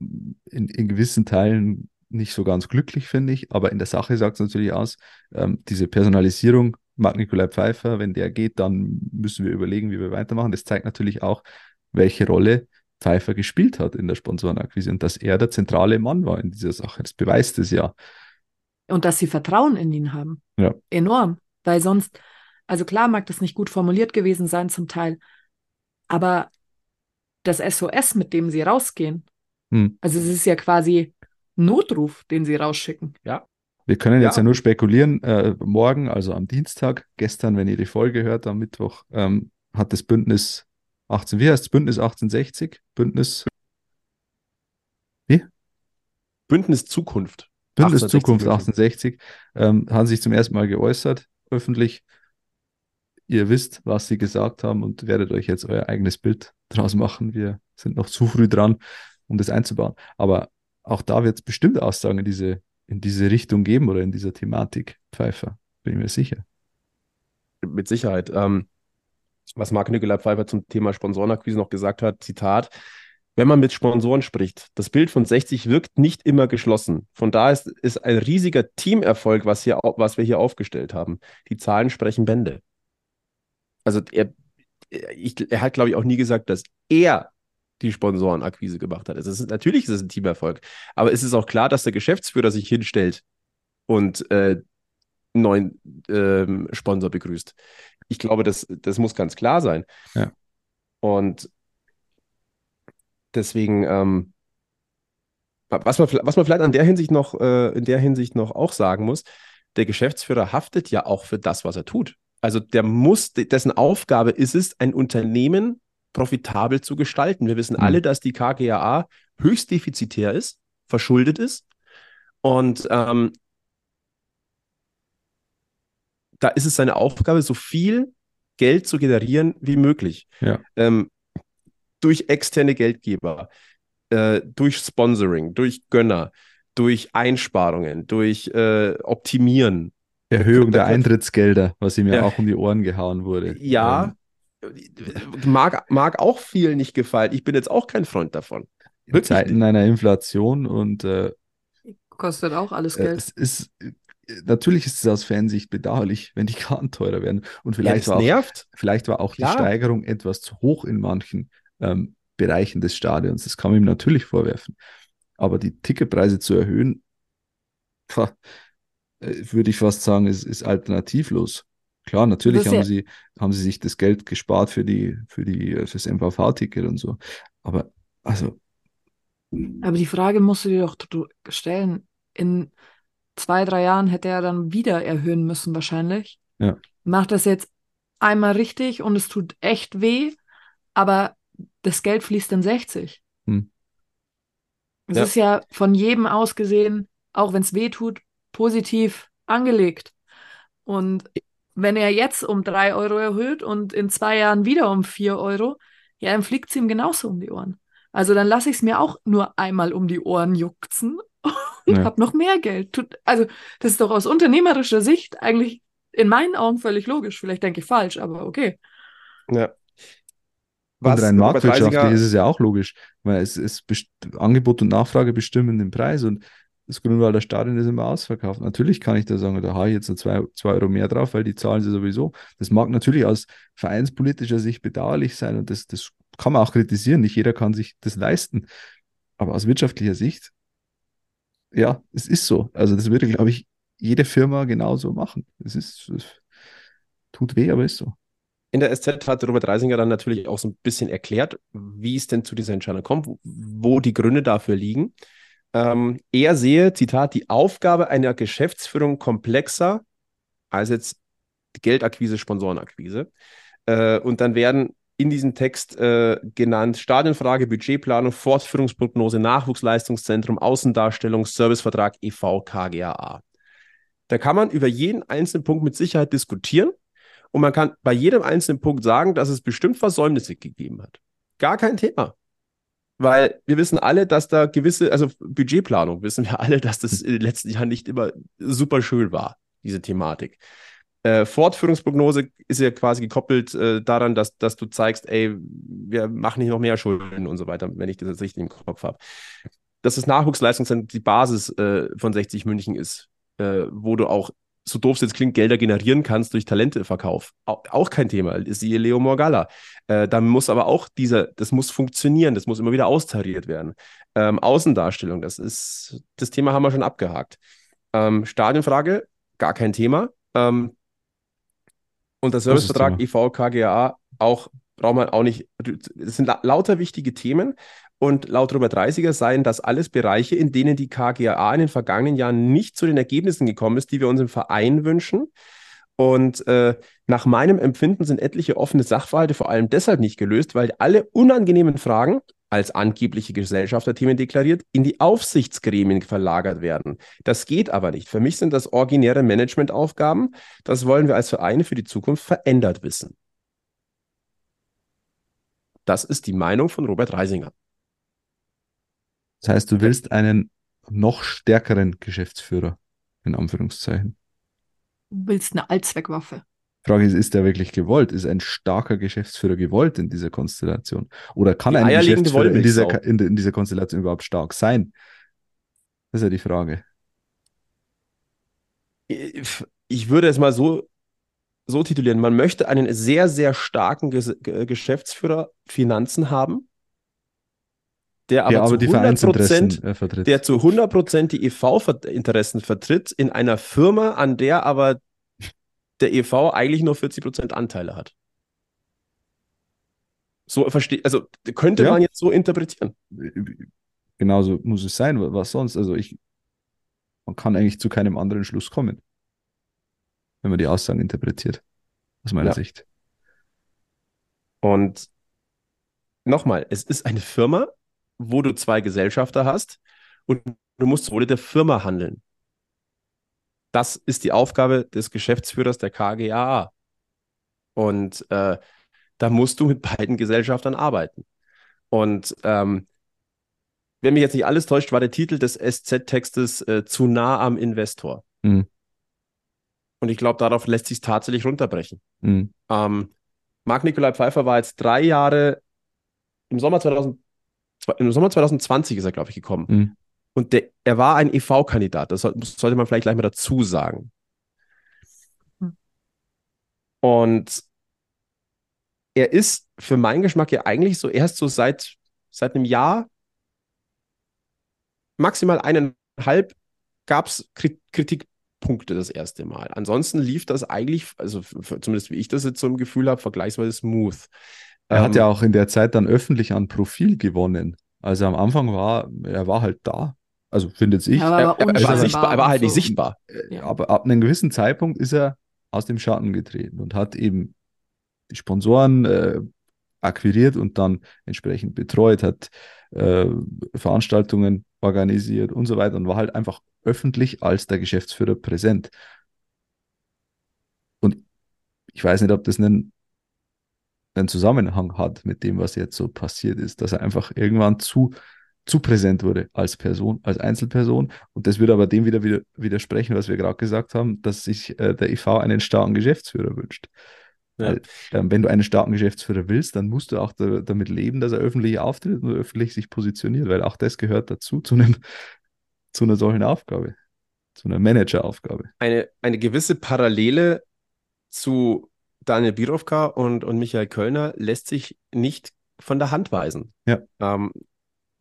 in, in gewissen Teilen nicht so ganz glücklich, finde ich, aber in der Sache sagt es natürlich aus, ähm, diese Personalisierung Marc-Nikolai Pfeiffer, wenn der geht, dann müssen wir überlegen, wie wir weitermachen. Das zeigt natürlich auch, welche Rolle Pfeiffer gespielt hat in der Sponsorenakquise und dass er der zentrale Mann war in dieser Sache. Das beweist es ja. Und dass sie Vertrauen in ihn haben. Ja. Enorm. Weil sonst, also klar mag das nicht gut formuliert gewesen sein zum Teil, aber das SOS, mit dem sie rausgehen, hm. also es ist ja quasi Notruf, den sie rausschicken. Ja. Wir können jetzt ja, ja nur spekulieren. Äh, morgen, also am Dienstag, gestern, wenn ihr die Folge hört, am Mittwoch, ähm, hat das Bündnis 18, wie heißt es? Bündnis 1860? Bündnis. Wie? Bündnis Zukunft. Bündnis 1860 Zukunft 1860 ähm, haben sich zum ersten Mal geäußert, öffentlich. Ihr wisst, was sie gesagt haben und werdet euch jetzt euer eigenes Bild draus machen. Wir sind noch zu früh dran, um das einzubauen. Aber auch da wird es bestimmt Aussagen in diese in diese Richtung geben oder in dieser Thematik, Pfeiffer, bin ich mir sicher. Mit Sicherheit. Ähm, was Marc Nikolai Pfeiffer zum Thema Sponsorenakquise noch gesagt hat, Zitat, wenn man mit Sponsoren spricht, das Bild von 60 wirkt nicht immer geschlossen. Von daher ist, ist ein riesiger Teamerfolg, was, hier, was wir hier aufgestellt haben. Die Zahlen sprechen Bände. Also er, er hat, glaube ich, auch nie gesagt, dass er die Sponsorenakquise gemacht hat. Es ist, natürlich ist es ein Teamerfolg, aber es ist auch klar, dass der Geschäftsführer sich hinstellt und äh, einen neuen ähm, Sponsor begrüßt. Ich glaube, das, das muss ganz klar sein. Ja. Und deswegen, ähm, was, man, was man vielleicht an der Hinsicht noch, äh, in der Hinsicht noch auch sagen muss, der Geschäftsführer haftet ja auch für das, was er tut. Also der muss, dessen Aufgabe ist es, ein Unternehmen profitabel zu gestalten. Wir wissen Mhm. alle, dass die KGAA höchst defizitär ist, verschuldet ist. Und ähm, da ist es seine Aufgabe, so viel Geld zu generieren wie möglich. Ja. Ähm, durch externe Geldgeber, äh, durch Sponsoring, durch Gönner, durch Einsparungen, durch äh, Optimieren. Erhöhung der Eintrittsgelder, was ihm ja, Ja. auch um die Ohren gehauen wurde. Ja, mag, mag auch viel nicht gefallen. Ich bin jetzt auch kein Freund davon. In Zeiten einer Inflation und äh, Kostet auch alles äh, Geld. es ist äh, natürlich ist es aus Fansicht bedauerlich, wenn die Karten teurer werden. Und Ja, vielleicht das war auch, nervt. vielleicht war auch Klar. die Steigerung etwas zu hoch in manchen ähm, Bereichen des Stadions. Das kann man ihm natürlich vorwerfen. Aber die Ticketpreise zu erhöhen, pah, äh, würde ich fast sagen, ist, ist alternativlos. Klar, natürlich haben ja- sie, haben sie sich das Geld gespart für die, für die, fürs MVV-Ticket und so. Aber also, Aber die Frage musst du dir doch stellen. In zwei, drei Jahren hätte er dann wieder erhöhen müssen, wahrscheinlich. Ja. Macht das jetzt einmal richtig und es tut echt weh, aber das Geld fließt in 60. Hm. Es Ja. ist ja von jedem aus gesehen, auch wenn es weh tut, positiv angelegt. Und wenn er jetzt um drei Euro erhöht und in zwei Jahren wieder um vier Euro, ja, dann fliegt es ihm genauso um die Ohren. Also dann lasse ich es mir auch nur einmal um die Ohren jucksen und Ja. habe noch mehr Geld. Tut, also das ist doch aus unternehmerischer Sicht eigentlich in meinen Augen völlig logisch. Vielleicht denke ich falsch, aber okay. Ja. und rein marktwirtschaftlich ist es ja auch logisch, weil es ist Angebot und Nachfrage bestimmen den Preis und das Grünwalder Stadion ist immer ausverkauft. Natürlich kann ich da sagen, da habe ich jetzt noch zwei, Euro mehr drauf, weil die zahlen sie sowieso. Das mag natürlich aus vereinspolitischer Sicht bedauerlich sein und das, das kann man auch kritisieren. Nicht jeder kann sich das leisten. Aber aus wirtschaftlicher Sicht, ja, es ist so. Also das würde, glaube ich, jede Firma genauso machen. Es ist, es tut weh, aber ist so. In der SZ hat Robert Reisinger dann natürlich auch so ein bisschen erklärt, wie es denn zu dieser Entscheidung kommt, wo die Gründe dafür liegen. Ähm, er sehe, Zitat, die Aufgabe einer Geschäftsführung komplexer als jetzt die Geldakquise, Sponsorenakquise. Äh, und dann werden in diesem Text äh, genannt Stadionfrage, Budgetplanung, Fortführungsprognose, Nachwuchsleistungszentrum, Außendarstellung, Servicevertrag e.V., KGAA. Da kann man über jeden einzelnen Punkt mit Sicherheit diskutieren. Und man kann bei jedem einzelnen Punkt sagen, dass es bestimmt Versäumnisse gegeben hat. Gar kein Thema. Weil wir wissen alle, dass da gewisse, also Budgetplanung, wissen wir alle, dass das in den letzten Jahren nicht immer super schön war, diese Thematik. Äh, Fortführungsprognose ist ja quasi gekoppelt äh, daran, dass, dass du zeigst, ey, wir machen nicht noch mehr Schulden und so weiter, wenn ich das jetzt richtig im Kopf habe. Dass das Nachwuchsleistungszentrum die Basis äh, von 60 München ist, äh, wo du auch so doof es jetzt klingt, Gelder generieren kannst durch Talenteverkauf. Auch, kein Thema. Ist die Leo Morgalla. Äh, dann muss aber auch dieser, das muss funktionieren, das muss immer wieder austariert werden. Ähm, Außendarstellung, das ist, das Thema haben wir schon abgehakt. Ähm, Stadionfrage, gar kein Thema. Ähm, und der Servicevertrag. EV, KGA, auch braucht man auch nicht. Das sind la lauter wichtige Themen. Und laut Robert Reisiger seien das alles Bereiche, in denen die KGAA in den vergangenen Jahren nicht zu den Ergebnissen gekommen ist, die wir uns im Verein wünschen. Und äh, nach meinem Empfinden sind etliche offene Sachverhalte vor allem deshalb nicht gelöst, weil alle unangenehmen Fragen, als angebliche Gesellschafterthemen deklariert, in die Aufsichtsgremien verlagert werden. Das geht aber nicht. Für mich sind das originäre Managementaufgaben. Das wollen wir als Vereine für die Zukunft verändert wissen. Das ist die Meinung von Robert Reisinger. Das heißt, du willst einen noch stärkeren Geschäftsführer, in Anführungszeichen. Du willst eine Allzweckwaffe. Frage ist, ist der wirklich gewollt? Ist ein starker Geschäftsführer gewollt in dieser Konstellation? Oder kann Die ein Geschäftsführer in dieser, in, in dieser Konstellation überhaupt stark sein? Das ist ja die Frage. Ich würde es mal so, so titulieren. Man möchte einen sehr, sehr starken Ges Ge- Geschäftsführer Finanzen haben, der aber, der aber zu die 100 Vereinsinteressen äh, vertritt. der zu 100% die EV-Interessen vertritt in einer Firma, an der aber der EV eigentlich nur 40% Anteile hat. So verstehe, also könnte Ja. man jetzt so interpretieren. Genauso muss es sein, was sonst. Also ich, man kann eigentlich zu keinem anderen Schluss kommen, wenn man die Aussagen interpretiert, aus meiner Ja. Sicht. Und nochmal, es ist eine Firma, wo du zwei Gesellschafter hast und du musst zum Wohle der Firma handeln. Das ist die Aufgabe des Geschäftsführers der KGAA. Und äh, da musst du mit beiden Gesellschaftern arbeiten. Und ähm, wenn mich jetzt nicht alles täuscht, war der Titel des SZ-Textes äh, zu nah am Investor. Mhm. Und ich glaube, darauf lässt sich tatsächlich runterbrechen. Mhm. Ähm, Marc-Nikolai Pfeiffer war jetzt drei Jahre, im Sommer, 2000, im Sommer 2020 ist er, glaube ich, gekommen. Mhm. Und der, er war ein EV-Kandidat, das soll, sollte man vielleicht gleich mal dazu sagen. Hm. Und er ist für meinen Geschmack ja eigentlich so erst so seit, seit einem Jahr, maximal eineinhalb, gab es Kritikpunkte das erste Mal. Ansonsten lief das eigentlich, also zumindest wie ich das jetzt so im Gefühl habe, vergleichsweise smooth. Er hat Ähm, ja auch in der Zeit dann öffentlich an Profil gewonnen. Also am Anfang war, er war halt da. Also findet ich. Ja, aber er, er, er, war sichtbar, er war halt nicht so. sichtbar. Ja. Aber ab einem gewissen Zeitpunkt ist er aus dem Schatten getreten und hat eben die Sponsoren äh, akquiriert und dann entsprechend betreut, hat äh, Veranstaltungen organisiert und so weiter und war halt einfach öffentlich als der Geschäftsführer präsent. Und ich weiß nicht, ob das einen, einen Zusammenhang hat mit dem, was jetzt so passiert ist, dass er einfach irgendwann zu, zu präsent wurde als Person, als Einzelperson. Und das würde aber dem wieder, wieder widersprechen, was wir gerade gesagt haben, dass sich äh, der EV einen starken Geschäftsführer wünscht. Ja. Weil, ähm, wenn du einen starken Geschäftsführer willst, dann musst du auch da, damit leben, dass er öffentlich auftritt und öffentlich sich positioniert, weil auch das gehört dazu, zu, einem, zu einer solchen Aufgabe, zu einer Manageraufgabe. Eine, eine gewisse Parallele zu Daniel Birovka und, und Michael Kölner lässt sich nicht von der Hand weisen. Ja. Ähm,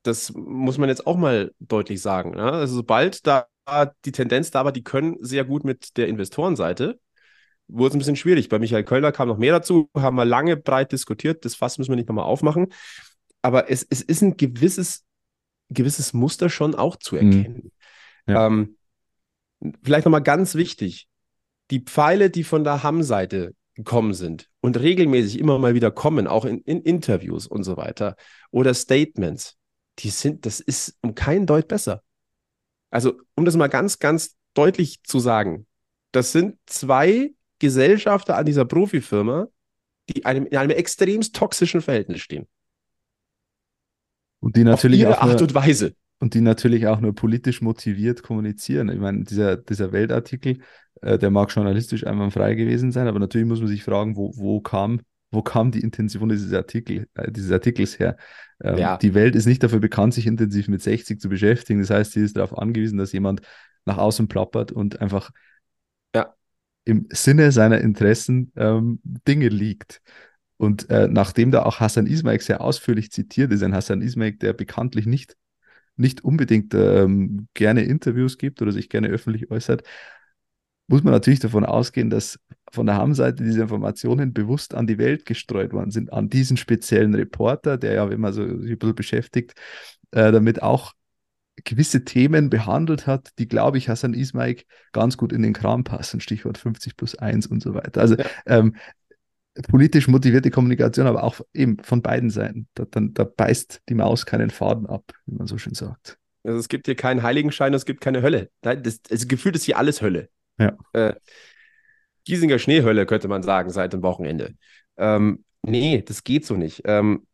das muss man jetzt auch mal deutlich sagen. Ne? Also sobald da die Tendenz da war, die können sehr gut mit der Investorenseite, wurde es ein bisschen schwierig. Bei Michael Kölner kam noch mehr dazu, haben wir lange breit diskutiert. Das Fass müssen wir nicht nochmal aufmachen. Aber es, es ist ein gewisses, gewisses Muster schon auch zu Mhm. erkennen. Ja. Ähm, vielleicht nochmal ganz wichtig: Die Pfeile, die von der Hamm-Seite gekommen sind und regelmäßig immer mal wieder kommen, auch in, in Interviews und so weiter oder Statements, die sind, das ist um keinen Deut besser. Also, um das mal ganz, ganz deutlich zu sagen, das sind zwei Gesellschafter an dieser Profifirma, die einem, in einem extremst toxischen Verhältnis stehen. Und die Auf natürlich ihre auch nur, Art und Weise. Und die natürlich auch nur politisch motiviert kommunizieren. Ich meine, dieser, dieser Weltartikel, äh, der mag journalistisch einwandfrei gewesen sein, aber natürlich muss man sich fragen, wo, wo kam, wo kam die Intention dieses, Artikel, äh, dieses Artikels her? Ähm, Ja. Die Welt ist nicht dafür bekannt, sich intensiv mit 60 zu beschäftigen. Das heißt, sie ist darauf angewiesen, dass jemand nach außen plappert und einfach Ja. im Sinne seiner Interessen ähm, Dinge liegt. Und äh, nachdem da auch Hassan Ismail sehr ausführlich zitiert ist, ein Hassan Ismail, der bekanntlich nicht, nicht unbedingt ähm, gerne Interviews gibt oder sich gerne öffentlich äußert, muss man natürlich davon ausgehen, dass von der Ham-Seite diese Informationen bewusst an die Welt gestreut worden sind, an diesen speziellen Reporter, der ja, wenn man so sich ein bisschen beschäftigt, äh, damit auch gewisse Themen behandelt hat, die, glaube ich, Hassan Ismail ganz gut in den Kram passen, Stichwort 50 plus 1 und so weiter. Also Ja. ähm, politisch motivierte Kommunikation, aber auch eben von beiden Seiten. Da, dann, da beißt die Maus keinen Faden ab, wie man so schön sagt. Also es gibt hier keinen Heiligenschein, es gibt keine Hölle. Das, das Gefühl ist hier alles Hölle. Ja. Äh, Giesinger Schneehölle, könnte man sagen, seit dem Wochenende. Ähm, nee, das geht so nicht. Ähm,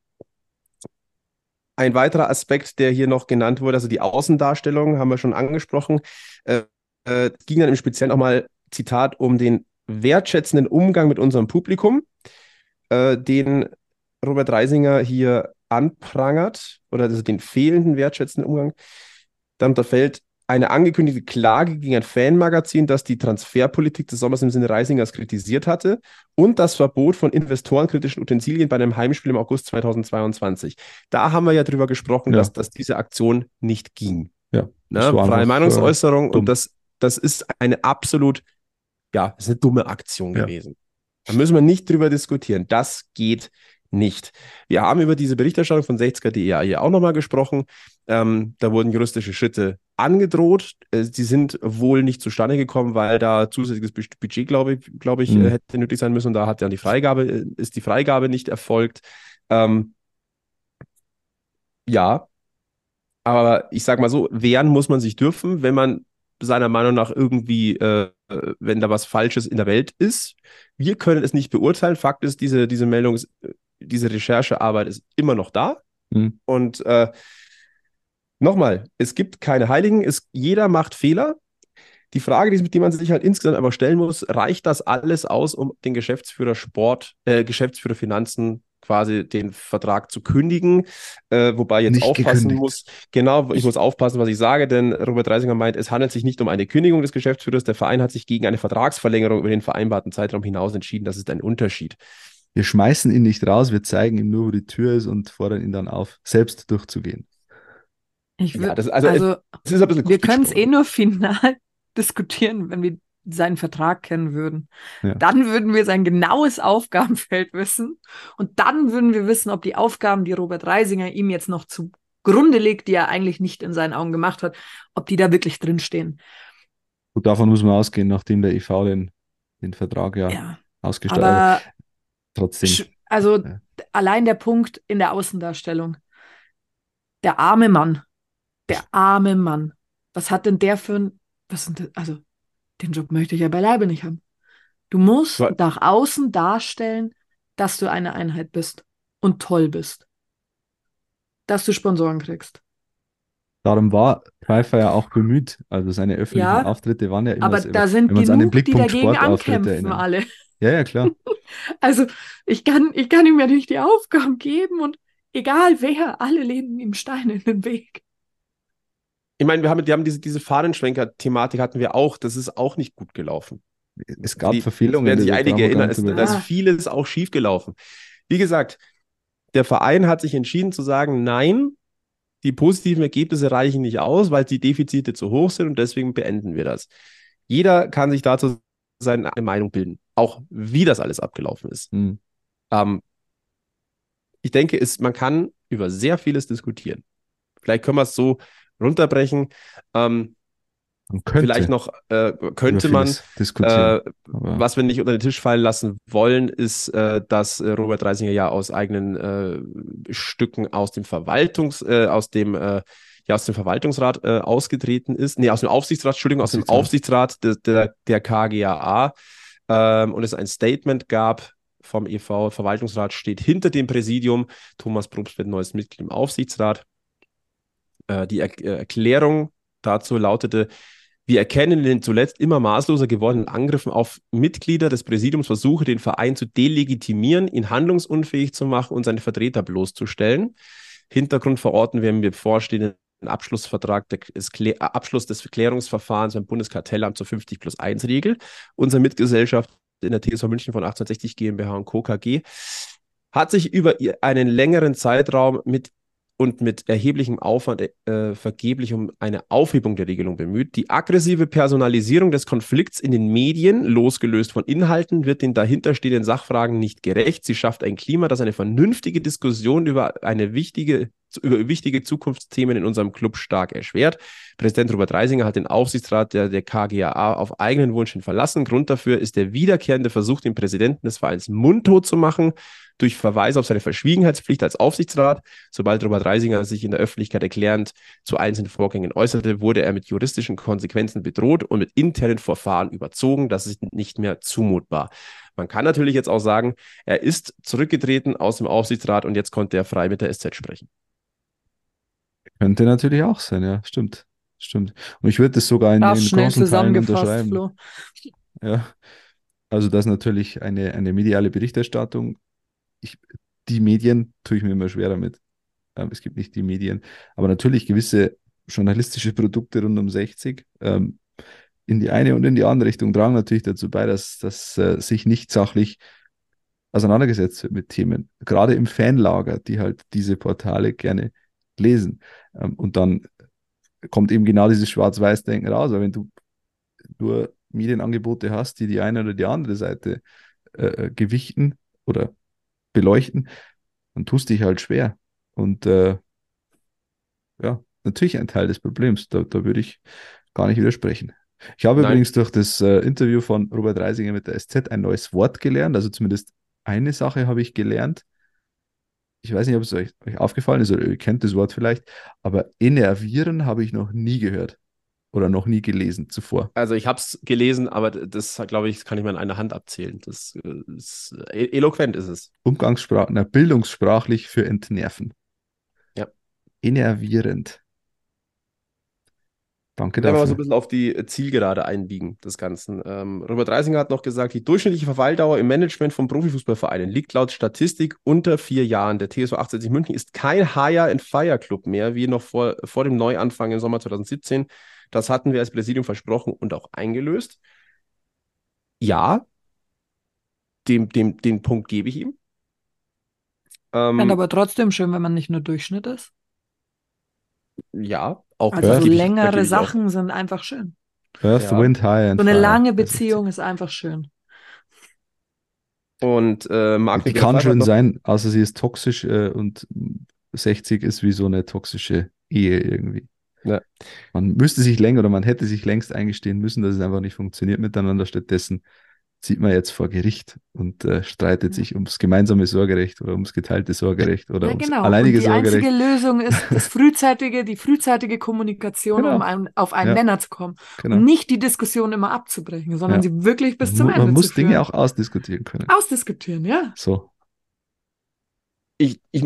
ein weiterer Aspekt, der hier noch genannt wurde, also die Außendarstellung, haben wir schon angesprochen, äh, äh, ging dann im Speziellen auch mal, Zitat, um den wertschätzenden Umgang mit unserem Publikum, äh, den Robert Reisinger hier anprangert, oder also den fehlenden wertschätzenden Umgang. Dann unterfällt eine angekündigte Klage gegen ein Fanmagazin, das die Transferpolitik des Sommers im Sinne Reisingers kritisiert hatte und das Verbot von investorenkritischen Utensilien bei einem Heimspiel im August 2022. Da haben wir ja drüber gesprochen, Ja. dass, dass diese Aktion nicht ging. Ja, Ne? Freie einfach, Meinungsäußerung dumm. und das, das ist eine absolut, ja, das ist eine dumme Aktion Ja. gewesen. Da müssen wir nicht drüber diskutieren. Das geht nicht. Wir haben über diese Berichterstattung von 60er.de hier auch nochmal gesprochen. Ähm, da wurden juristische Schritte angedroht. Äh, die sind wohl nicht zustande gekommen, weil da zusätzliches Budget, glaube ich, glaube ich, mhm. hätte nötig sein müssen. Und da hat dann die Freigabe, äh, ist die Freigabe nicht erfolgt. Ähm, ja, aber ich sage mal so, wehren muss man sich dürfen, wenn man seiner Meinung nach irgendwie, äh, wenn da was Falsches in der Welt ist. Wir können es nicht beurteilen. Fakt ist, diese, diese Meldung, ist, diese Recherchearbeit ist immer noch da. Mhm. Und äh, nochmal, es gibt keine Heiligen, es, jeder macht Fehler. Die Frage, die, die man sich halt insgesamt einfach stellen muss, reicht das alles aus, um den Geschäftsführer Sport, äh, Geschäftsführer Finanzen quasi den Vertrag zu kündigen, äh, wobei jetzt nicht aufpassen gekündigt. muss, genau, ich muss aufpassen, was ich sage, denn Robert Reisinger meint, es handelt sich nicht um eine Kündigung des Geschäftsführers, der Verein hat sich gegen eine Vertragsverlängerung über den vereinbarten Zeitraum hinaus entschieden, das ist ein Unterschied. Wir schmeißen ihn nicht raus, wir zeigen ihm nur, wo die Tür ist und fordern ihn dann auf, selbst durchzugehen. Ich würd, ja, das, also, also es, es wir können es eh nur final diskutieren, wenn wir seinen Vertrag kennen würden. Ja. Dann würden wir sein genaues Aufgabenfeld wissen und dann würden wir wissen, ob die Aufgaben, die Robert Reisinger ihm jetzt noch zugrunde legt, die er eigentlich nicht in seinen Augen gemacht hat, ob die da wirklich drinstehen. Gut, davon muss man ausgehen, nachdem der EV den, den Vertrag ja, ja. ausgestellt hat. Trotzdem. Also ja. allein der Punkt in der Außendarstellung. Der arme Mann. Der arme Mann. Was hat denn der für ein, was sind das, also den Job möchte ich ja beileibe nicht haben. Du musst Was? nach außen darstellen, dass du eine Einheit bist und toll bist. Dass du Sponsoren kriegst. Darum war Pfeiffer ja auch bemüht. Also seine öffentlichen ja, Auftritte waren ja immer Aber da sind genug, die dagegen ankämpfen, alle. Ja, ja, klar. also ich kann, ich kann ihm ja nicht die Aufgaben geben und egal wer, alle lehnen ihm Steine in den Weg ich meine, wir haben, wir haben diese, diese Fahnenschwenker-Thematik hatten wir auch, das ist auch nicht gut gelaufen. Es gab Die, Verfehlungen. Werden sich einige erinnern, es, da ist vieles auch schief gelaufen. Wie gesagt, der Verein hat sich entschieden zu sagen, nein, die positiven Ergebnisse reichen nicht aus, weil die Defizite zu hoch sind und deswegen beenden wir das. Jeder kann sich dazu seine Meinung bilden, auch wie das alles abgelaufen ist. Hm. Ähm, ich denke, es, man kann über sehr vieles diskutieren. Vielleicht können wir es so runterbrechen. Ähm, vielleicht noch äh, könnte man, äh, was wir nicht unter den Tisch fallen lassen wollen, ist, äh, dass äh, Robert Reisinger ja aus eigenen äh, Stücken aus dem Verwaltungs, äh, aus dem ja aus dem Verwaltungsrat ausgetreten ist, nee, aus dem Aufsichtsrat, Entschuldigung, aus dem Aufsichtsrat. Der, der, der KGAA ähm, und es ein Statement gab vom EV, Verwaltungsrat steht hinter dem Präsidium, Thomas Probst wird neues Mitglied im Aufsichtsrat äh, die er äh, Erklärung dazu lautete, wir erkennen in den zuletzt immer maßloser gewordenen Angriffen auf Mitglieder des Präsidiums Versuche, den Verein zu delegitimieren, ihn handlungsunfähig zu machen und seine Vertreter bloßzustellen. Hintergrund verorten wir im bevorstehenden Abschlussvertrag des Klär Abschluss des Klärungsverfahrens beim Bundeskartellamt zur 50 plus 1 Regel. Unsere Mitgesellschaft in der TSV München von 1860 GmbH und Co. KG hat sich über einen längeren Zeitraum mit und mit erheblichem Aufwand äh, vergeblich um eine Aufhebung der Regelung bemüht. Die aggressive Personalisierung des Konflikts in den Medien, losgelöst von Inhalten, wird den dahinterstehenden Sachfragen nicht gerecht. Sie schafft ein Klima, das eine vernünftige Diskussion über eine wichtige über wichtige Zukunftsthemen in unserem Club stark erschwert. Präsident Robert Reisinger hat den Aufsichtsrat der, der KGAA auf eigenen Wunsch hin verlassen. Grund dafür ist der wiederkehrende Versuch, den Präsidenten des Vereins mundtot zu machen durch Verweise auf seine Verschwiegenheitspflicht als Aufsichtsrat. Sobald Robert Reisinger sich in der Öffentlichkeit erklärend zu einzelnen Vorgängen äußerte, wurde er mit juristischen Konsequenzen bedroht und mit internen Verfahren überzogen. Das ist nicht mehr zumutbar. Man kann natürlich jetzt auch sagen, er ist zurückgetreten aus dem Aufsichtsrat und jetzt konnte er frei mit der SZ sprechen. Könnte natürlich auch sein, ja, stimmt. Stimmt. Und ich würde das sogar in, den großen Teilen unterschreiben. Flo. Ja. Also, das ist natürlich eine, eine mediale Berichterstattung ich, die Medien tue ich mir immer schwer damit. Ähm, es gibt nicht die Medien, aber natürlich gewisse journalistische Produkte rund um 60 ähm, in die eine und in die andere Richtung tragen natürlich dazu bei, dass, dass äh, sich nicht sachlich auseinandergesetzt wird mit Themen, gerade im Fanlager, die halt diese Portale gerne lesen. Ähm, und dann kommt eben genau dieses Schwarz-Weiß-Denken raus, weil wenn du nur Medienangebote hast, die die eine oder die andere Seite äh, äh gewichten oder beleuchten, dann tust dich halt schwer. Und äh, ja, natürlich ein Teil des Problems. Da, da würde ich gar nicht widersprechen. Ich habe Nein. übrigens durch das äh, Interview von Robert Reisinger mit der SZ ein neues Wort gelernt. Also zumindest eine Sache habe ich gelernt. Ich weiß nicht, ob es euch, euch aufgefallen ist oder ihr kennt das Wort vielleicht, aber enervieren habe ich noch nie gehört oder noch nie gelesen zuvor. Also ich habe es gelesen, aber das, glaube ich, kann ich mal in einer Hand abzählen. Das äh, ist äh, eloquent ist es. Umgangssprach, na, bildungssprachlich für entnerven. Ja. Enervierend. Danke Wenn wir mal so dafür. ein bisschen auf die Zielgerade einbiegen des Ganzen. Ähm, Robert Reisinger hat noch gesagt, die durchschnittliche Verweildauer im Management von Profifußballvereinen liegt laut Statistik unter vier Jahren. Der TSV 1860 München ist kein Hire-and-Fire-Club mehr, wie noch vor, vor dem Neuanfang im Sommer 2017. Das hatten wir als Präsidium versprochen und auch eingelöst. Ja, dem, dem, den Punkt gebe ich ihm. Ähm, Fände aber trotzdem schön, wenn man nicht nur Durchschnitt ist. ja, auch Also so ich längere auch. Sachen sind einfach schön. Earth, Ja. Wind, High and So eine Fire. lange Beziehung ist einfach schön. Und äh, Marc Die kann noch- sein, außer sie ist toxisch äh, und 60 ist wie so eine toxische Ehe irgendwie. Ja. Man müsste sich länger oder man hätte sich längst eingestehen müssen, dass es einfach nicht funktioniert miteinander. Stattdessen zieht man jetzt vor Gericht und äh, streitet sich ums gemeinsame Sorgerecht oder ums geteilte Sorgerecht oder Ja, ums genau. alleinige Und die Sorgerecht. einzige Lösung ist das frühzeitige, die frühzeitige Kommunikation, Genau. um ein, auf einen Ja. Nenner zu kommen. Genau. Und nicht die Diskussion immer abzubrechen, sondern Ja. sie wirklich bis Man zum mu- Ende Man muss zu. Dinge auch ausdiskutieren können. ausdiskutieren, ja. So. ich, ich,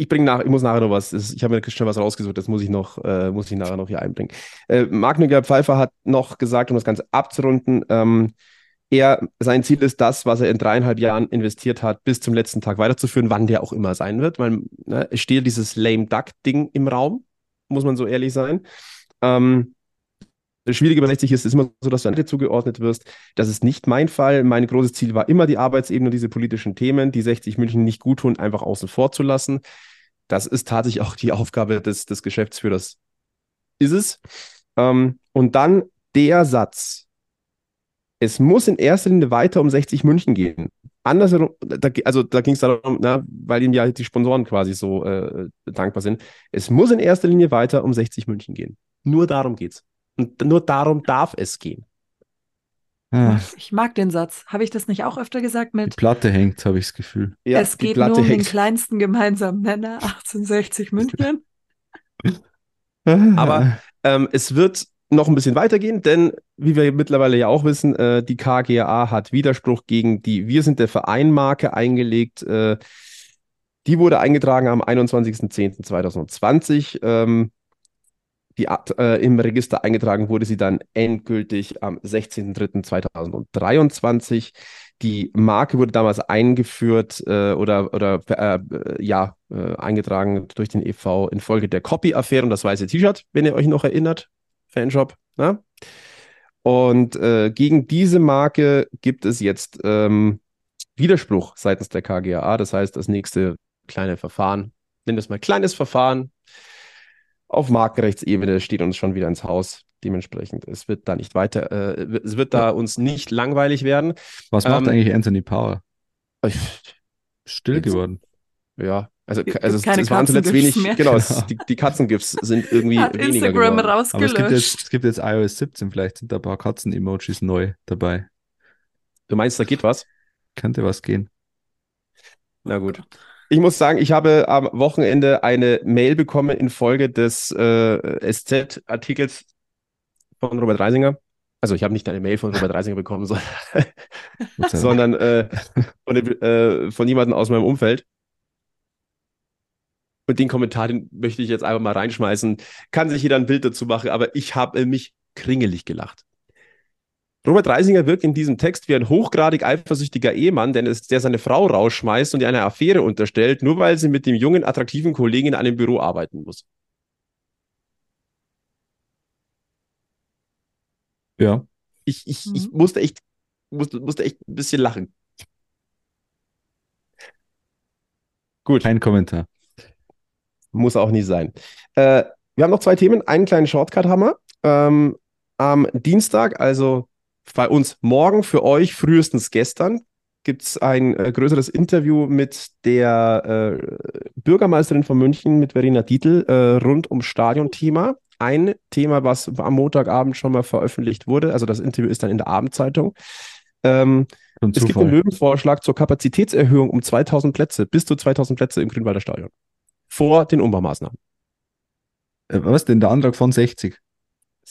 ich bringe nach, ich muss nachher noch was. Ich habe mir schon was rausgesucht, das muss ich noch, äh, muss ich nachher noch hier einbringen. Äh, Marc Nigel Pfeiffer hat noch gesagt, um das Ganze abzurunden, ähm, er, sein Ziel ist das, was er in dreieinhalb Jahren investiert hat, bis zum letzten Tag weiterzuführen, wann der auch immer sein wird, weil ne, es steht dieses lame duck-Ding im Raum, muss man so ehrlich sein. Ähm, das Schwierige bei 60 ist, ist immer so, dass du andere zugeordnet wirst. Das ist nicht mein Fall. Mein großes Ziel war immer die Arbeitsebene und diese politischen Themen, die 60 München nicht gut tun, einfach außen vor zu lassen. Das ist tatsächlich auch die Aufgabe des, des Geschäftsführers. Ist es. Ähm, und dann der Satz. Es muss in erster Linie weiter um 60 München gehen. Andersherum, da, also da ging es darum, na, weil ihm ja die Sponsoren quasi so äh, dankbar sind. Es muss in erster Linie weiter um 60 München gehen. Nur darum geht's. Und nur darum darf es gehen. Ah, Ich mag den Satz. Habe ich das nicht auch öfter gesagt die mit Platte hängt, habe ich das Gefühl. Ja, Es die geht Platte nur um den hängt. kleinsten gemeinsamen Nenner 1860 München? Aber ähm, es wird noch ein bisschen weitergehen, denn wie wir mittlerweile ja auch wissen, äh, die KGA hat Widerspruch gegen die Wir sind der Verein-Marke eingelegt. Äh, die wurde eingetragen am 21.10.2020. Ähm, die, äh, Im Register eingetragen wurde sie dann endgültig am 16.03.2023. Die Marke wurde damals eingeführt äh, oder, oder äh, ja, äh, eingetragen durch den EV infolge der Copy-Affäre und das weiße T-Shirt, wenn ihr euch noch erinnert. Fanshop. Ne? Und äh, gegen diese Marke gibt es jetzt ähm, Widerspruch seitens der KGAA. Das heißt, das nächste kleine Verfahren, nennen wir es mal kleines Verfahren, auf Markenrechtsebene steht uns schon wieder ins Haus. Dementsprechend, es wird da nicht weiter, äh, es wird da uns nicht langweilig werden. Was macht ähm, eigentlich Anthony Power? Still jetzt- geworden. ja, also, also es, es waren zuletzt wenig, mehr. genau, es, die, die Katzengifs sind irgendwie Hat weniger Instagram geworden. Aber es gibt, jetzt, rausgelöscht. es gibt jetzt iOS 17, vielleicht sind da ein paar Katzen-Emojis neu dabei. Du meinst, da geht was? Könnte was gehen. Na gut. Ich muss sagen, ich habe am Wochenende eine Mail bekommen infolge des äh, SZ-Artikels von Robert Reisinger. Also ich habe nicht eine Mail von Robert Reisinger bekommen, so, Gott sei Dank. sondern äh, von, äh, von jemandem aus meinem Umfeld. Und den Kommentar, den möchte ich jetzt einfach mal reinschmeißen. Kann sich jeder ein Bild dazu machen, aber ich habe mich kringelig gelacht. Robert Reisinger wirkt in diesem Text wie ein hochgradig eifersüchtiger Ehemann, denn es, der seine Frau rausschmeißt und ihr eine Affäre unterstellt, nur weil sie mit dem jungen, attraktiven Kollegen in einem Büro arbeiten muss. ja. Ich, ich, ich Mhm. musste echt, musste, musste echt ein bisschen lachen. Gut. Kein Kommentar. Muss auch nie sein. Äh, wir haben noch zwei Themen. Einen kleinen Shortcut haben wir. Ähm, am Dienstag, also bei uns morgen, für euch frühestens gestern, gibt es ein äh, größeres Interview mit der äh, Bürgermeisterin von München, mit Verena Dietl, äh, rund um Stadionthema. Ein Thema, was am Montagabend schon mal veröffentlicht wurde. Also das Interview ist dann in der Abendzeitung. Ähm, es gibt einen Löwenvorschlag zur Kapazitätserhöhung um 2000 Plätze, bis zu 2000 Plätze im Grünwalder Stadion. Vor den Umbaumaßnahmen. Äh, was denn der Antrag von 60?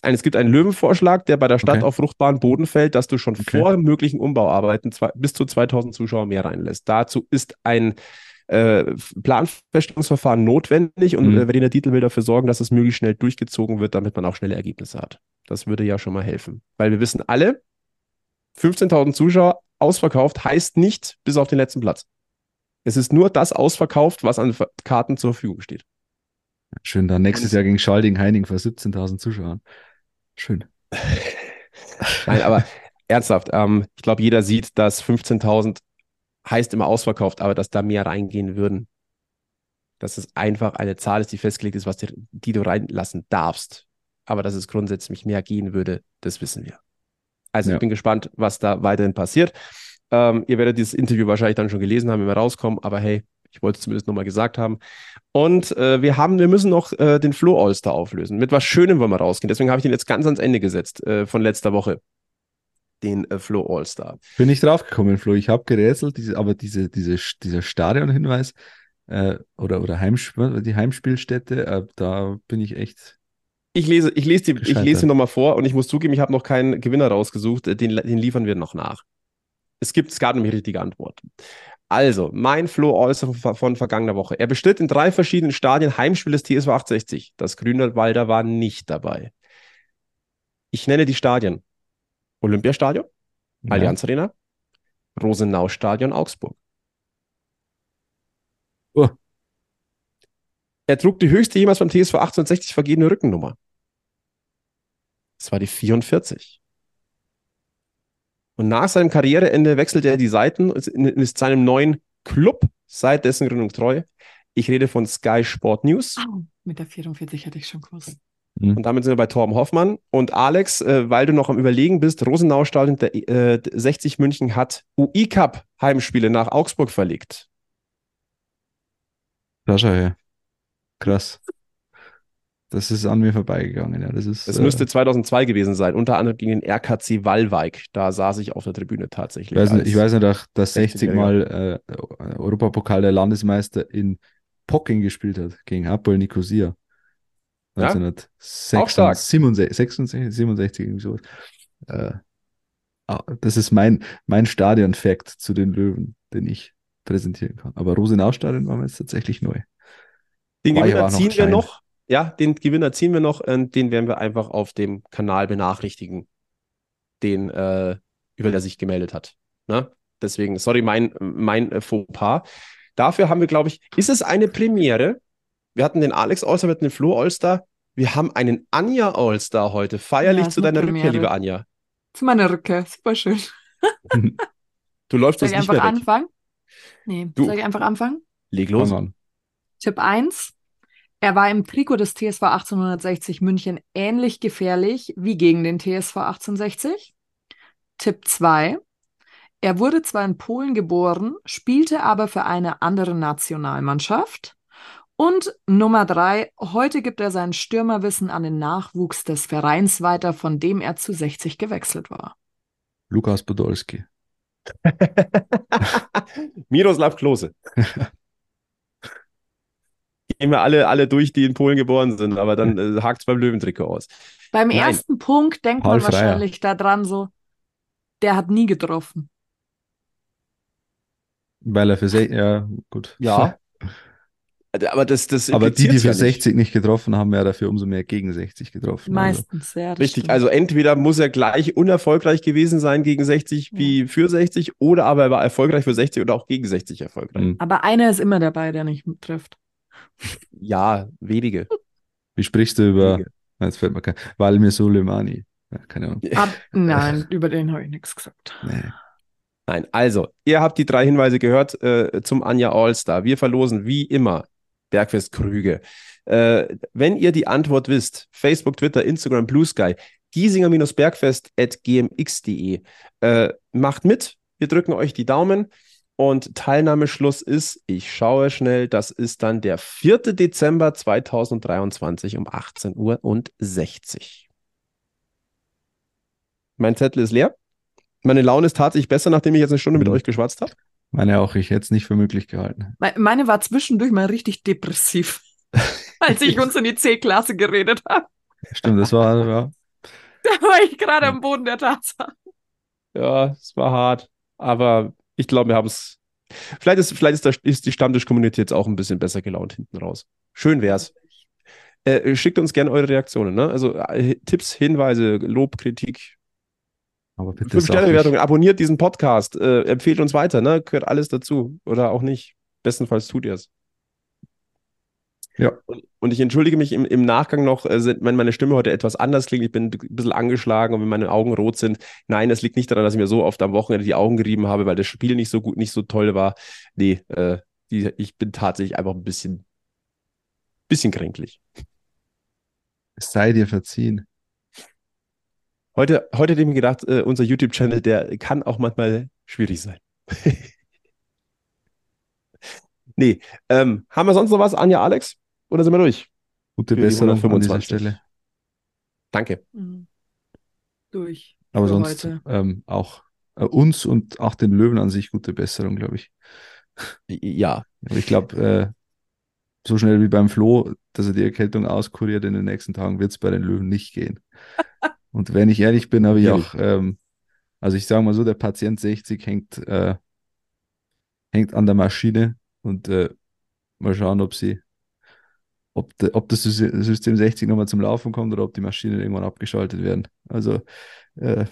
Es gibt einen Löwenvorschlag, der bei der Stadt Okay. auf fruchtbaren Boden fällt, dass du schon Okay. vor möglichen Umbauarbeiten zwei, bis zu 2000 Zuschauer mehr reinlässt. Dazu ist ein äh, Planfeststellungsverfahren notwendig und Mhm. äh, Verena Dietl will dafür sorgen, dass es möglichst schnell durchgezogen wird, damit man auch schnelle Ergebnisse hat. Das würde ja schon mal helfen. Weil wir wissen alle, 15.000 Zuschauer ausverkauft heißt nicht bis auf den letzten Platz. Es ist nur das ausverkauft, was an Karten zur Verfügung steht. Schön, dann nächstes Jahr gegen Schalding-Heining vor 17.000 Zuschauern. Schön. Nein, aber ernsthaft, ähm, ich glaube, jeder sieht, dass 15.000 heißt immer ausverkauft, aber dass da mehr reingehen würden. Dass es einfach eine Zahl ist, die festgelegt ist, was die, die du reinlassen darfst. Aber dass es grundsätzlich mehr gehen würde, das wissen wir. Also Ja. ich bin gespannt, was da weiterhin passiert. Ähm, ihr werdet dieses Interview wahrscheinlich dann schon gelesen haben, wenn wir rauskommen, aber hey, ich wollte es zumindest nochmal gesagt haben. Und äh, wir haben, wir müssen noch äh, den Flo All-Star auflösen. Mit was Schönem wollen wir rausgehen. Deswegen habe ich den jetzt ganz ans Ende gesetzt äh, von letzter Woche. Den äh, Flo All-Star. Bin ich draufgekommen, Flo. Ich habe gerätselt, diese, aber diese, diese, dieser Stadionhinweis äh, oder, oder Heimsp die Heimspielstätte, äh, da bin ich echt. Ich lese, ich lese die, ich lese nochmal vor und ich muss zugeben, ich habe noch keinen Gewinner rausgesucht. Den, den liefern wir noch nach. Es gibt, es gab nämlich richtige Antworten. Also, mein Flo All-Star von, vergangener Woche. Er bestritt in drei verschiedenen Stadien Heimspiel des TSV 860. Das Grünwalder war nicht dabei. Ich nenne die Stadien. Olympiastadion, Ja. Allianz Arena, Rosenau-Stadion, Augsburg. Oh. Er trug die höchste jemals beim TSV 1860 vergebene Rückennummer. Das war die 44. Und nach seinem Karriereende wechselte er die Seiten und ist, seinem neuen Club seit dessen Gründung treu. Ich rede von Sky Sport News. Au, mit der 44 hätte ich schon gewusst. Und damit sind wir bei Torben Hoffmann. Und Alex, äh, weil du noch am Überlegen bist, Rosenau-Stadion der äh, 60 München hat UI-Cup Heimspiele nach Augsburg verlegt. Da schau her. Krass. Das ist an mir vorbeigegangen. Ja, das ist, Das äh, müsste 2002 gewesen sein, unter anderem gegen den RKC Wallweig. Da saß ich auf der Tribüne tatsächlich. weiß nicht, ich weiß nicht, auch, dass 60 60-Jähriger. Mal äh, Europapokal der Landesmeister in Pocking gespielt hat, gegen Hapoel Nicosia. Ja? 1967, 66, 67, irgendwie sowas. Äh, ah, das ist mein, mein Stadion-Fact zu den Löwen, den ich präsentieren kann. Aber Rosenau-Stadion war mir jetzt tatsächlich neu. Den Gewinner ziehen wir klein. noch. Ja, den Gewinner ziehen wir noch. Und den werden wir einfach auf dem Kanal benachrichtigen, den, äh, über der sich gemeldet hat. Ne? Deswegen, sorry, mein, mein äh, Fauxpas. Dafür haben wir, glaube ich, ist es eine Premiere? Wir hatten den Alex Allstar, wir hatten den Flo Allstar. Wir haben einen Anja Allstar heute. Feierlich Ja, zu eine deiner Rückkehr, liebe Anja. Zu meiner Rückkehr. Super schön. Du läufst Soll uns ich nicht einfach mehr weg. anfangen? Nee, Du. soll ich einfach anfangen? Leg los. An. Tipp 1. Er war im Trikot des TSV 1860 München ähnlich gefährlich wie gegen den TSV 1860. Tipp 2. Er wurde zwar in Polen geboren, spielte aber für eine andere Nationalmannschaft. Und Nummer 3. Heute gibt er sein Stürmerwissen an den Nachwuchs des Vereins weiter, von dem er zu 60 gewechselt war. Lukas Podolski. Miroslav Klose. Gehen wir alle, alle durch, die in Polen geboren sind, aber dann äh, hakt es beim Löwentrikot aus. Beim Nein. ersten Punkt denkt Paul man Freier. wahrscheinlich daran so, der hat nie getroffen. Weil er für 60, ja, gut. Ja. Aber das, das Aber die, die für ja nicht. 60 nicht getroffen haben, ja dafür umso mehr gegen 60 getroffen. Also, Meistens, ja. das Richtig, stimmt. also entweder muss er gleich unerfolgreich gewesen sein gegen 60 wie für 60 oder aber er war erfolgreich für 60 oder auch gegen 60 erfolgreich. Mhm. Aber einer ist immer dabei, der nicht trifft. Ja, wenige. wie sprichst du über, wenige. jetzt fällt mir kein, Valmir Soleimani. Ja, keine Ahnung. Ab, nein, über den habe ich nichts gesagt. Nee. Nein, also, ihr habt die drei Hinweise gehört äh, zum Anja All-Star. Wir verlosen wie immer Bergfest Krüge. Äh, wenn ihr die Antwort wisst, Facebook, Twitter, Instagram, Blue Sky, giesinger-bergfest at gmx.de, äh, macht mit. Wir drücken euch die Daumen. Und Teilnahmeschluss ist, ich schaue schnell, das ist dann der 4. Dezember 2023 um 18 Uhr und 60. Mein Zettel ist leer. Meine Laune ist tatsächlich besser, nachdem ich jetzt eine Stunde mit Mhm. euch geschwatzt habe. Meine auch, ich hätte es nicht für möglich gehalten. Me- Meine war zwischendurch mal richtig depressiv, als ich uns in die C-Klasse geredet habe. Stimmt, das war, ja, Da war ich gerade am Boden der Tatsache. Ja, es war hart, aber ich glaube, wir haben es. Vielleicht ist, vielleicht ist, das, ist die Stammtisch-Community jetzt auch ein bisschen besser gelaunt hinten raus. Schön wär's. Äh, schickt uns gerne eure Reaktionen, ne? Also äh, Tipps, Hinweise, Lob, Kritik, aber bitte fünf Sterne Bewertungen. Abonniert diesen Podcast, äh, empfehlt uns weiter, ne? Gehört alles dazu oder auch nicht. Bestenfalls tut ihr es. Ja. Und, und ich entschuldige mich im, im Nachgang noch, äh, wenn meine Stimme heute etwas anders klingt. Ich bin ein bisschen angeschlagen und wenn meine Augen rot sind. Nein, es liegt nicht daran, dass ich mir so oft am Wochenende die Augen gerieben habe, weil das Spiel nicht so gut, nicht so toll war. Nee, äh, die, ich bin tatsächlich einfach ein bisschen, bisschen kränklich. es sei dir verziehen. Heute, heute hätte ich mir gedacht, äh, unser YouTube-Channel, der kann auch manchmal schwierig sein. nee, ähm, haben wir sonst noch was, Anja, Alex? Oder sind wir durch? Gute Besserung an dieser 125. Stelle. Danke. Mhm. Durch. Aber sonst ähm, auch äh, uns und auch den Löwen an sich gute Besserung, glaube ich. Ja, Aber ich glaube, äh, so schnell wie beim Flo, dass er die Erkältung auskuriert in den nächsten Tagen, wird es bei den Löwen nicht gehen. Und wenn ich ehrlich bin, habe ich auch, ähm, also ich sage mal so, der Patient 60 hängt, äh, hängt an der Maschine und äh, mal schauen, ob sie, ob, de, ob das Sy- System 60 nochmal zum Laufen kommt oder ob die Maschinen irgendwann abgeschaltet werden. Also äh,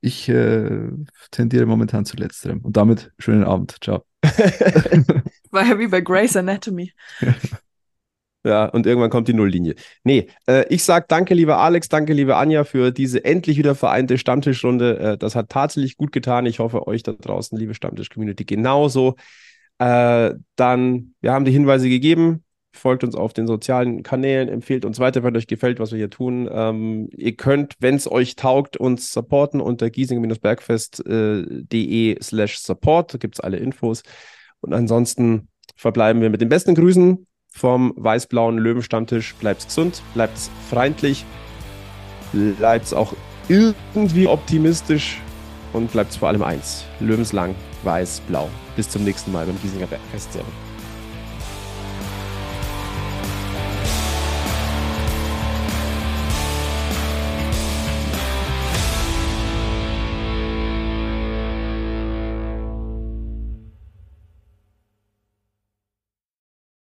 ich äh, tendiere momentan zu letzterem. Und damit schönen Abend. Ciao. War ja wie bei Grey's Anatomy. Ja, und irgendwann kommt die Nulllinie. Nee, äh, ich sag danke, lieber Alex, danke, liebe Anja, für diese endlich wieder vereinte Stammtischrunde. Äh, das hat tatsächlich gut getan. Ich hoffe, euch da draußen, liebe Stammtisch-Community, genauso. Äh, dann, wir haben die Hinweise gegeben. Folgt uns auf den sozialen Kanälen, empfehlt uns weiter, wenn euch gefällt, was wir hier tun. Ähm, ihr könnt, wenn es euch taugt, uns supporten unter giesing-bergfest.de slash support. Da gibt es alle Infos. Und ansonsten verbleiben wir mit den besten Grüßen vom weiß-blauen Löwenstammtisch. Bleibt's gesund, bleibt's freundlich, bleibt's auch irgendwie optimistisch und bleibt's vor allem eins. Löwenslang, weiß-blau. Bis zum nächsten Mal beim Giesinger Bergfest. Servus.